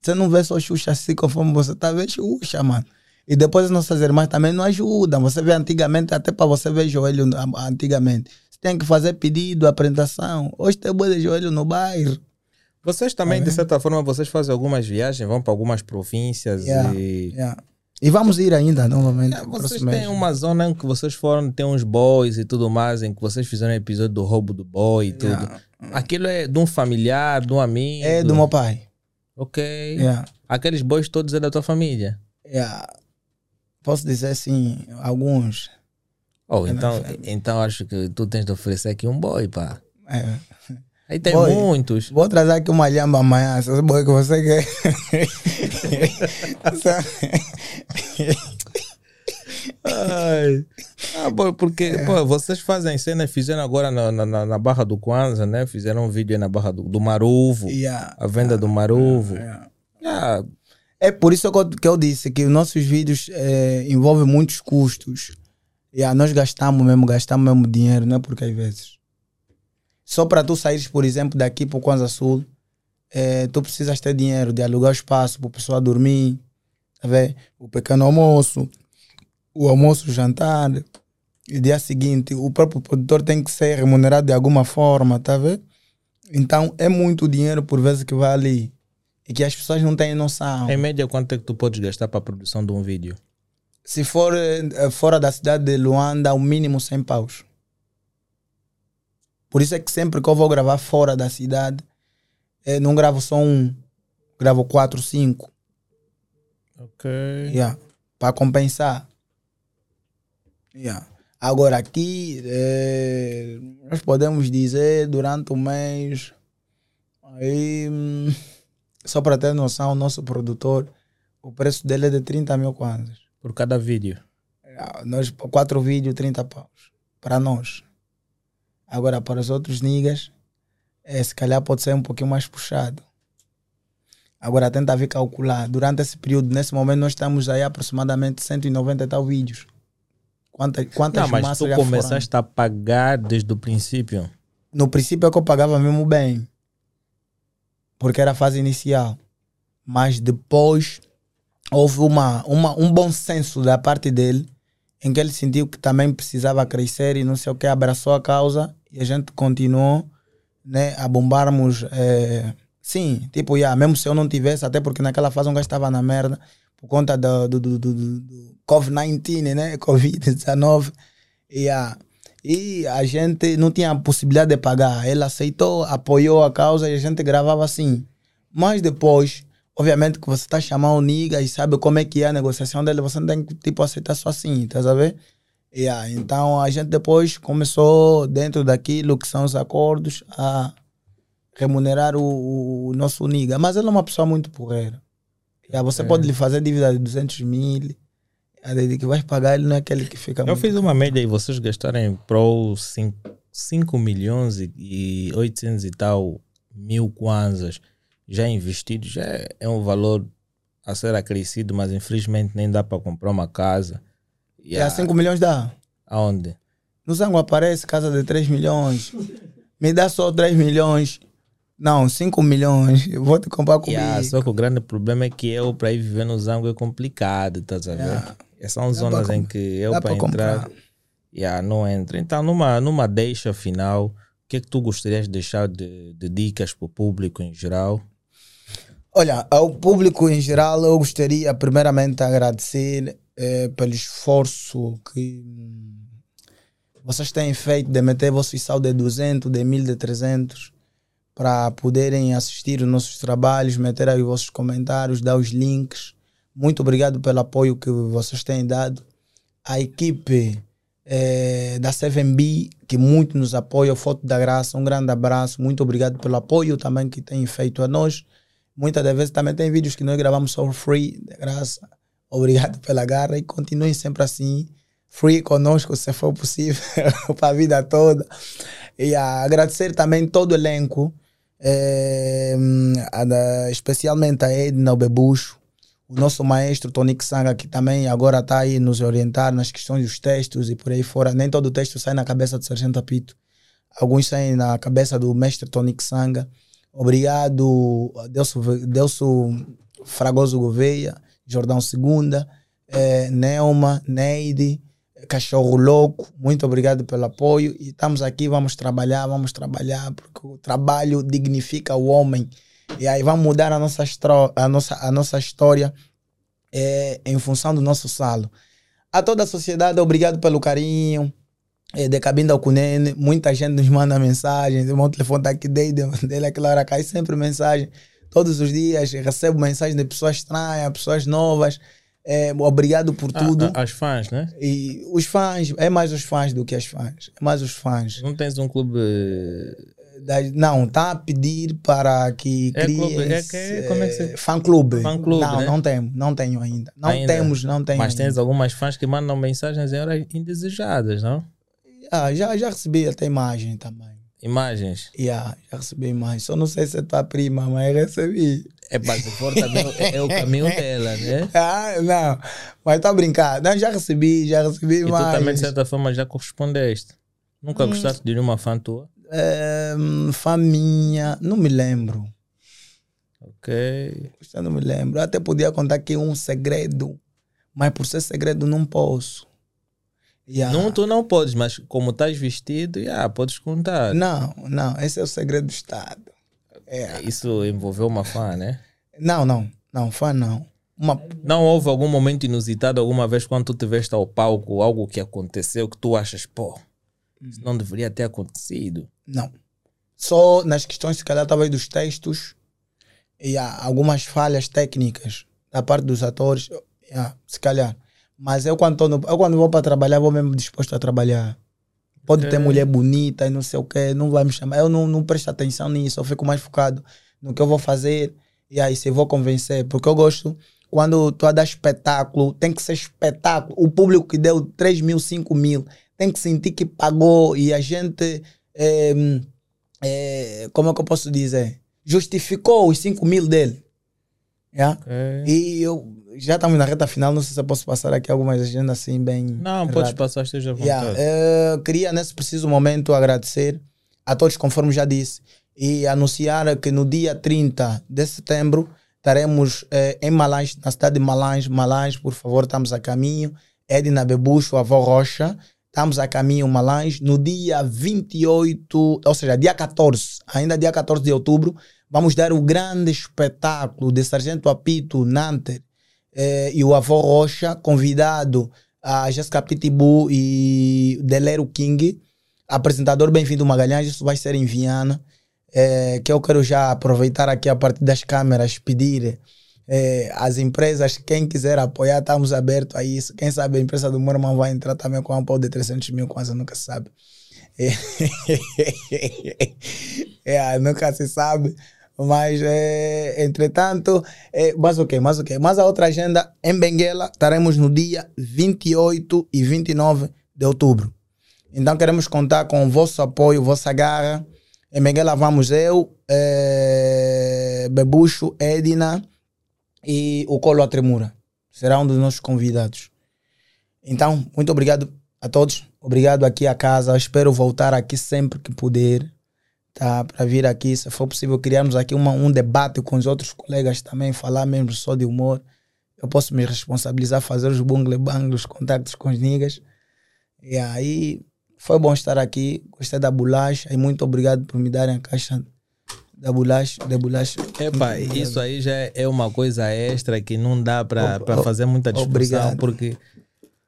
Você não vê só Xuxa assim conforme você tá vendo Xuxa, mano. E depois as nossas irmãs também não ajudam. Você vê antigamente, até para você ver joelho antigamente. Você tem que fazer pedido, apresentação. Hoje tem boa de joelho no bairro. Vocês também, de certa forma, vocês fazem algumas viagens, vão para algumas províncias Yeah, e... yeah. E vamos ir ainda novamente. Próximo Vocês têm uma zona em que vocês foram, tem uns boys e tudo mais, em que vocês fizeram um episódio do roubo do boy e tudo. Yeah. Aquilo é de um familiar, de um amigo. É do meu pai. Ok. Yeah. Aqueles boys todos é da tua família. Yeah. Posso dizer assim, alguns. Oh, É então, então acho que tu tens de oferecer aqui um boy, pá. É. Aí tem Boy. muitos. Vou trazer aqui uma lhamba amanhã, se boa que você quer. Ai. Ah, porque É. pô, vocês fazem cena, fizeram agora na, na, na- Barra do Kwanza, né? Fizeram um vídeo aí na Barra do, do Maruvo. Yeah. A venda do Maruvo. Yeah. Ah, É por isso que eu, que eu disse que os nossos vídeos eh, envolvem muitos custos. Yeah, nós gastamos mesmo, gastamos mesmo dinheiro, não é porque às vezes. Só para tu saíres, por exemplo, daqui para o Kwanza Sul, eh, tu precisas ter dinheiro de alugar o espaço para o pessoal dormir, tá vendo? o pequeno almoço, o almoço, o jantar. E dia seguinte, o próprio produtor tem que ser remunerado de alguma forma, tá vendo? Então é muito dinheiro por vezes que vai ali. E que as pessoas não têm noção. em média, quanto é que tu podes gastar para a produção de um vídeo? Se for eh, fora da cidade de Luanda, o mínimo 100 paus. Por isso é que sempre que eu vou gravar fora da cidade, eh, não gravo só um, gravo quatro, cinco. Ok. Yeah, para compensar. Yeah. Agora aqui, eh, nós podemos dizer durante o mês, aí, hum, Só para ter noção, o nosso produtor, o preço dele é de 30 mil kwanzas. Por cada vídeo. Ah, Nós, quatro vídeos, 30 paus. Para nós. Agora, para os outros niggas, é, se calhar pode ser um pouquinho mais puxado. Agora, tenta ver calcular. Durante esse período, nesse momento, nós estamos aí aproximadamente 190 e tal vídeos. Quantas, quantas Não, mas massas tu já foram? começaste a pagar desde o princípio. No princípio é que eu pagava mesmo bem. Porque era a fase inicial. Mas depois houve uma, uma, um bom senso da parte dele, em que ele sentiu que também precisava crescer e não sei o que, abraçou a causa e a gente continuou né, a bombarmos. eh, sim, tipo, yeah, mesmo se eu não tivesse, até porque naquela fase um gajo estava na merda por conta do, do, do, do, do- do Covid-19, né? Covid-19. Yeah. E a gente não tinha possibilidade de pagar. Ele aceitou, apoiou a causa e a gente gravava assim. Mas depois, obviamente que você está chamando o nigga e sabe como é que é a negociação dele, você não tem que tipo, aceitar só assim, tá sabendo? Yeah. Então a gente depois começou, dentro daquilo que são os acordos, a remunerar o, o nosso nigga. Mas ele é uma pessoa muito porreira. Yeah, você pode lhe fazer dívida de 200 mil. A que vai pagar, ele não é aquele que fica Eu fiz uma média e vocês gastarem pro 5 milhões e- e 800 e tal mil kwanzas já investidos. Já é, é um valor a ser acrescido, mas infelizmente nem dá para comprar uma casa. Yeah. 5 milhões dá. Aonde? No Zango aparece casa de 3 milhões. Me dá só 3 milhões. Não, 5 milhões. Eu vou te comprar comigo. Yeah, só que o grande problema é que eu, para ir viver no Zango, é complicado, estás a ver? Yeah. E São Dá zonas em que eu, para entrar, comprar. yeah, não entra. Então, numa, numa deixa final, o que é que tu gostarias de deixar de, de dicas para o público em geral? Olha, ao público em geral, eu gostaria primeiramente de agradecer eh, pelo esforço que hum, vocês têm feito de meter vosso sal de 200, de 1000, de 300 para poderem assistir os nossos trabalhos, meter aí os vossos comentários, dar os links. Muito obrigado pelo apoio que vocês têm dado. A equipe eh, da 7B, que muito nos apoia, Foto da Graça, um grande abraço. Muito obrigado pelo apoio também que têm feito a nós. Muitas das vezes também tem vídeos que nós gravamos só free, de graça. Obrigado pela garra e continuem sempre assim, free conosco, se for possível, para a vida toda. E agradecer também todo o elenco, eh, a especialmente a Edna o Bebucho, o nosso maestro Tony Sanga, que também agora está aí nos orientar nas questões dos textos e por aí fora. Nem todo texto sai na cabeça do Sargento Apito. Alguns saem na cabeça do mestre Tony Sanga. Obrigado, Delso, Delso Fragoso Gouveia, Jordão Segunda, eh, Neuma, Neide, Cachorro Louco. Muito obrigado pelo apoio. E estamos aqui, vamos trabalhar, vamos trabalhar, porque o trabalho dignifica o homem. E aí vamos mudar a nossa, a nossa, a nossa história eh, em função do nosso salo. A toda a sociedade, obrigado pelo carinho. É, de Cabinda ao Cunene, muita gente nos manda mensagens. O meu telefone está aqui desde, desde aquela hora, cai sempre mensagem. Todos os dias recebo mensagens de pessoas estranhas, pessoas novas. É, obrigado por Ah, tudo. ah, as fãs, né? E os fãs, é mais os fãs do que as fãs. É mais os fãs. Não tens um clube. Da- não, está a pedir para que É crie. clube, é que- como é que se- Fã clube. Fã clube, Não, né? não tenho, não tenho ainda. Não Ainda? temos, não tenho. Mas ainda. tens algumas fãs que mandam mensagens em horas indesejadas, não? Ah, já, já recebi até imagem também. Imagens. Yeah, já recebi mais. Só não sei se é tua prima, mas recebi. É para se for também é, é o caminho dela, né? Ah, não. Mas tá brincando. Não, já recebi, já recebi E tu também, de certa forma, já correspondeste. Nunca Hum. gostaste de nenhuma fã tua? É, fã minha, não me lembro. Ok. Eu não me lembro. Eu até podia contar aqui um segredo, mas por ser segredo não posso. Yeah. Não, tu não podes, mas como estás vestido, yeah, podes contar. não, não, esse é o segredo do Estado. É. Isso envolveu uma fã, né? Não, não, não, fã não. Uma, Não houve algum momento inusitado alguma vez quando tu tiveste ao palco algo que aconteceu que tu achas, pô, isso não deveria ter acontecido. Não. Só nas questões, se calhar, talvez dos textos e há algumas falhas técnicas da parte dos atores, yeah, se calhar. Mas eu quando, no, eu quando vou para trabalhar, vou mesmo disposto a trabalhar. Pode ter Ok. mulher bonita e não sei o que, não vai me chamar. Eu não, não presto atenção nisso, eu fico mais focado no que eu vou fazer E aí, se eu vou convencer, porque eu gosto, quando tu a dar espetáculo, tem que ser espetáculo. O público que deu 3 mil, 5 mil, tem que sentir que pagou e a gente, é, é, como é que eu posso dizer? Justificou os 5 mil dele. Yeah? É. E eu já estamos na reta final, não sei se eu posso passar aqui algumas agendas assim bem. Não, podes rápido. passar, esteja à vontade. Yeah, eh, queria nesse preciso momento agradecer a todos, conforme já disse, e anunciar que no dia 30 de setembro estaremos eh, em Malange, na cidade de Malange. Malange, por favor, estamos a caminho. Edna Bebucho, avó Rocha, estamos a caminho Malange. No dia 28, ou seja, dia 14, ainda dia 14 de outubro, vamos dar o grande espetáculo de Sargento Apito Nanter eh, e o avô Rocha, convidado a Jéssica Pitbull e Delero King, apresentador Bem-vindo Magalhães, isso vai ser em Viana, eh, que eu quero já aproveitar aqui a partir das câmeras, pedir eh, às empresas, quem quiser apoiar, estamos abertos a isso, quem sabe a empresa do meu irmão vai entrar também com um apoio de 300 mil, quase nunca se sabe. É, nunca se sabe. Mas, é, entretanto, é, mas o quê? Mas o quê? Mas a outra agenda, em Benguela, estaremos no dia 28 e 29 de outubro. Então, queremos contar com o vosso apoio, vossa garra. Em Benguela vamos eu, é, Bebucho, Edna e o Colo Atremura. Será um dos nossos convidados. Então, muito obrigado a todos. Obrigado aqui à casa. Espero voltar aqui sempre que puder tá? Para vir aqui, se for possível, criarmos aqui uma, um debate com os outros colegas também, falar mesmo só de humor. Eu posso me responsabilizar, fazer os bungle bang, os contactos com os niggas. E aí, foi bom estar aqui. Gostei da bolacha e muito obrigado por me darem a caixa da bolacha. Da bolacha. Epa, isso aí já é uma coisa extra que não dá para fazer muita discussão, obrigado. porque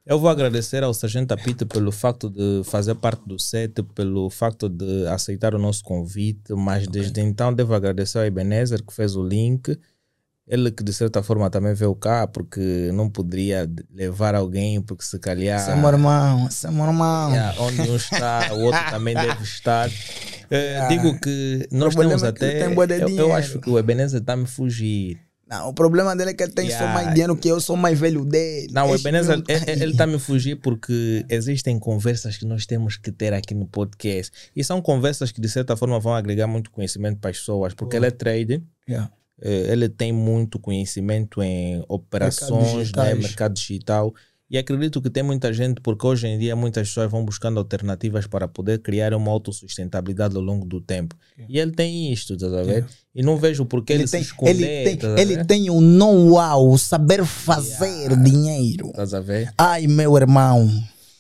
eu vou agradecer ao Sargento Apito pelo facto de fazer parte do set, pelo facto de aceitar o nosso convite, mas desde então devo agradecer ao Ebenezer que fez o link, ele que de certa forma também veio cá, porque não poderia levar alguém, porque se calhar... Esse é meu irmão, esse é meu irmão. Yeah, onde um está, o outro também deve estar. Eh, Digo que nós temos é até. eu, eu acho que o Ebenezer está a me fugir. Não, o problema dele é que ele tem só Yeah. mais dinheiro que eu, sou mais velho dele. Não, o Este Ebenezer, ele está a me fugir porque existem conversas que nós temos que ter aqui no podcast. E são conversas que, de certa forma, vão agregar muito conhecimento para as pessoas, porque ele é trader. Yeah. Eh, ele tem muito conhecimento em operações, né, digitais. mercado digital. E acredito que tem muita gente, porque hoje em dia muitas pessoas vão buscando alternativas para poder criar uma autossustentabilidade ao longo do tempo. E ele tem isto, estás a ver? E não vejo por que ele, Ele tem, se esconder, ele, tem, a ele tem o know-how, o saber fazer dinheiro. Estás a ver? Ai, meu irmão.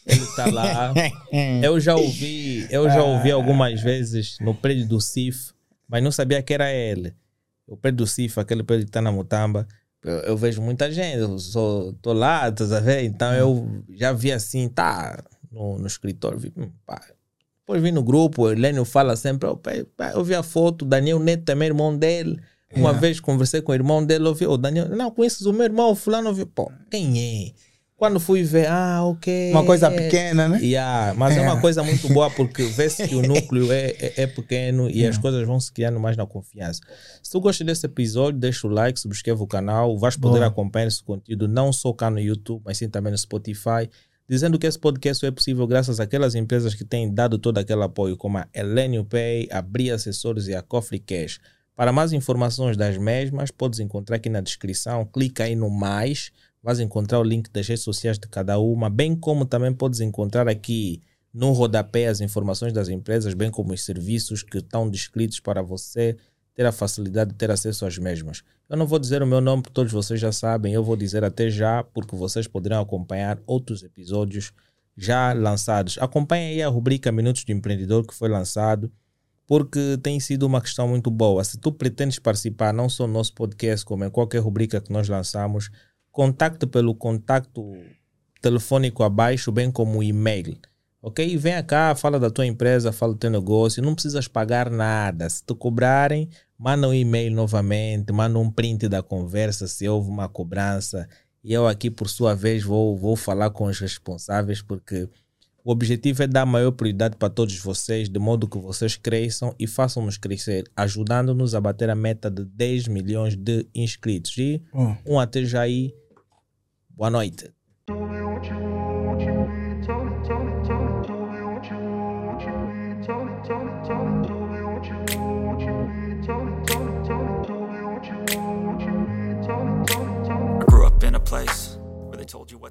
Ele está lá. eu já ouvi, eu já ouvi algumas vezes no prédio do CIF, mas não sabia que era ele. O prédio do CIF, aquele prédio que está na Mutamba, eu, eu vejo muita gente, eu sou, tô lá, estás a ver? Então eu já vi assim, tá no, no escritório, vi, hum, pá. Depois vi no grupo, o Helênio fala sempre, "Oh, eu vi a foto, o Daniel Neto também, irmão dele. Uma Yeah. vez conversei com o irmão dele, eu vi, o Daniel, não, conheces o meu irmão, o fulano, eu vi, pô, quem é? Quando fui ver, ah, ok. Uma coisa pequena, né? Yeah, mas é. É. uma coisa muito boa porque vê-se que o núcleo é, é, é pequeno e as coisas vão se criando mais na confiança. Se tu gosta desse episódio, deixa o like, subscreve o canal, vais poder acompanhar esse conteúdo não só cá no YouTube, mas sim também no Spotify. Dizendo que esse podcast só é possível graças àquelas empresas que têm dado todo aquele apoio, como a Elenio Pay, a Bria Assessores e a Coffee Cash. Para mais informações das mesmas, podes encontrar aqui na descrição. Clica aí no mais, vais encontrar o link das redes sociais de cada uma, bem como também podes encontrar aqui no rodapé as informações das empresas, bem como os serviços que estão descritos para você ter a facilidade de ter acesso às mesmas. Eu não vou dizer o meu nome, porque todos vocês já sabem, eu vou dizer até já, porque vocês poderão acompanhar outros episódios já lançados. Acompanhe aí a rubrica Minutos do Empreendedor que foi lançado, porque tem sido uma questão muito boa. Se tu pretendes participar não só no nosso podcast, como em qualquer rubrica que nós lançamos, contacte pelo contacto telefônico abaixo, bem como o e-mail. Ok? Vem cá, fala da tua empresa, fala do teu negócio, não precisas pagar nada. Se te cobrarem, manda um e-mail novamente, manda um print da conversa se houve uma cobrança. E eu aqui, por sua vez, vou, vou falar com os responsáveis, porque O objetivo é dar maior prioridade para todos vocês, de modo que vocês cresçam e façam-nos crescer, ajudando-nos a bater a meta de 10 milhões de inscritos. E Bom. um até já aí. Boa noite. I grew up in a place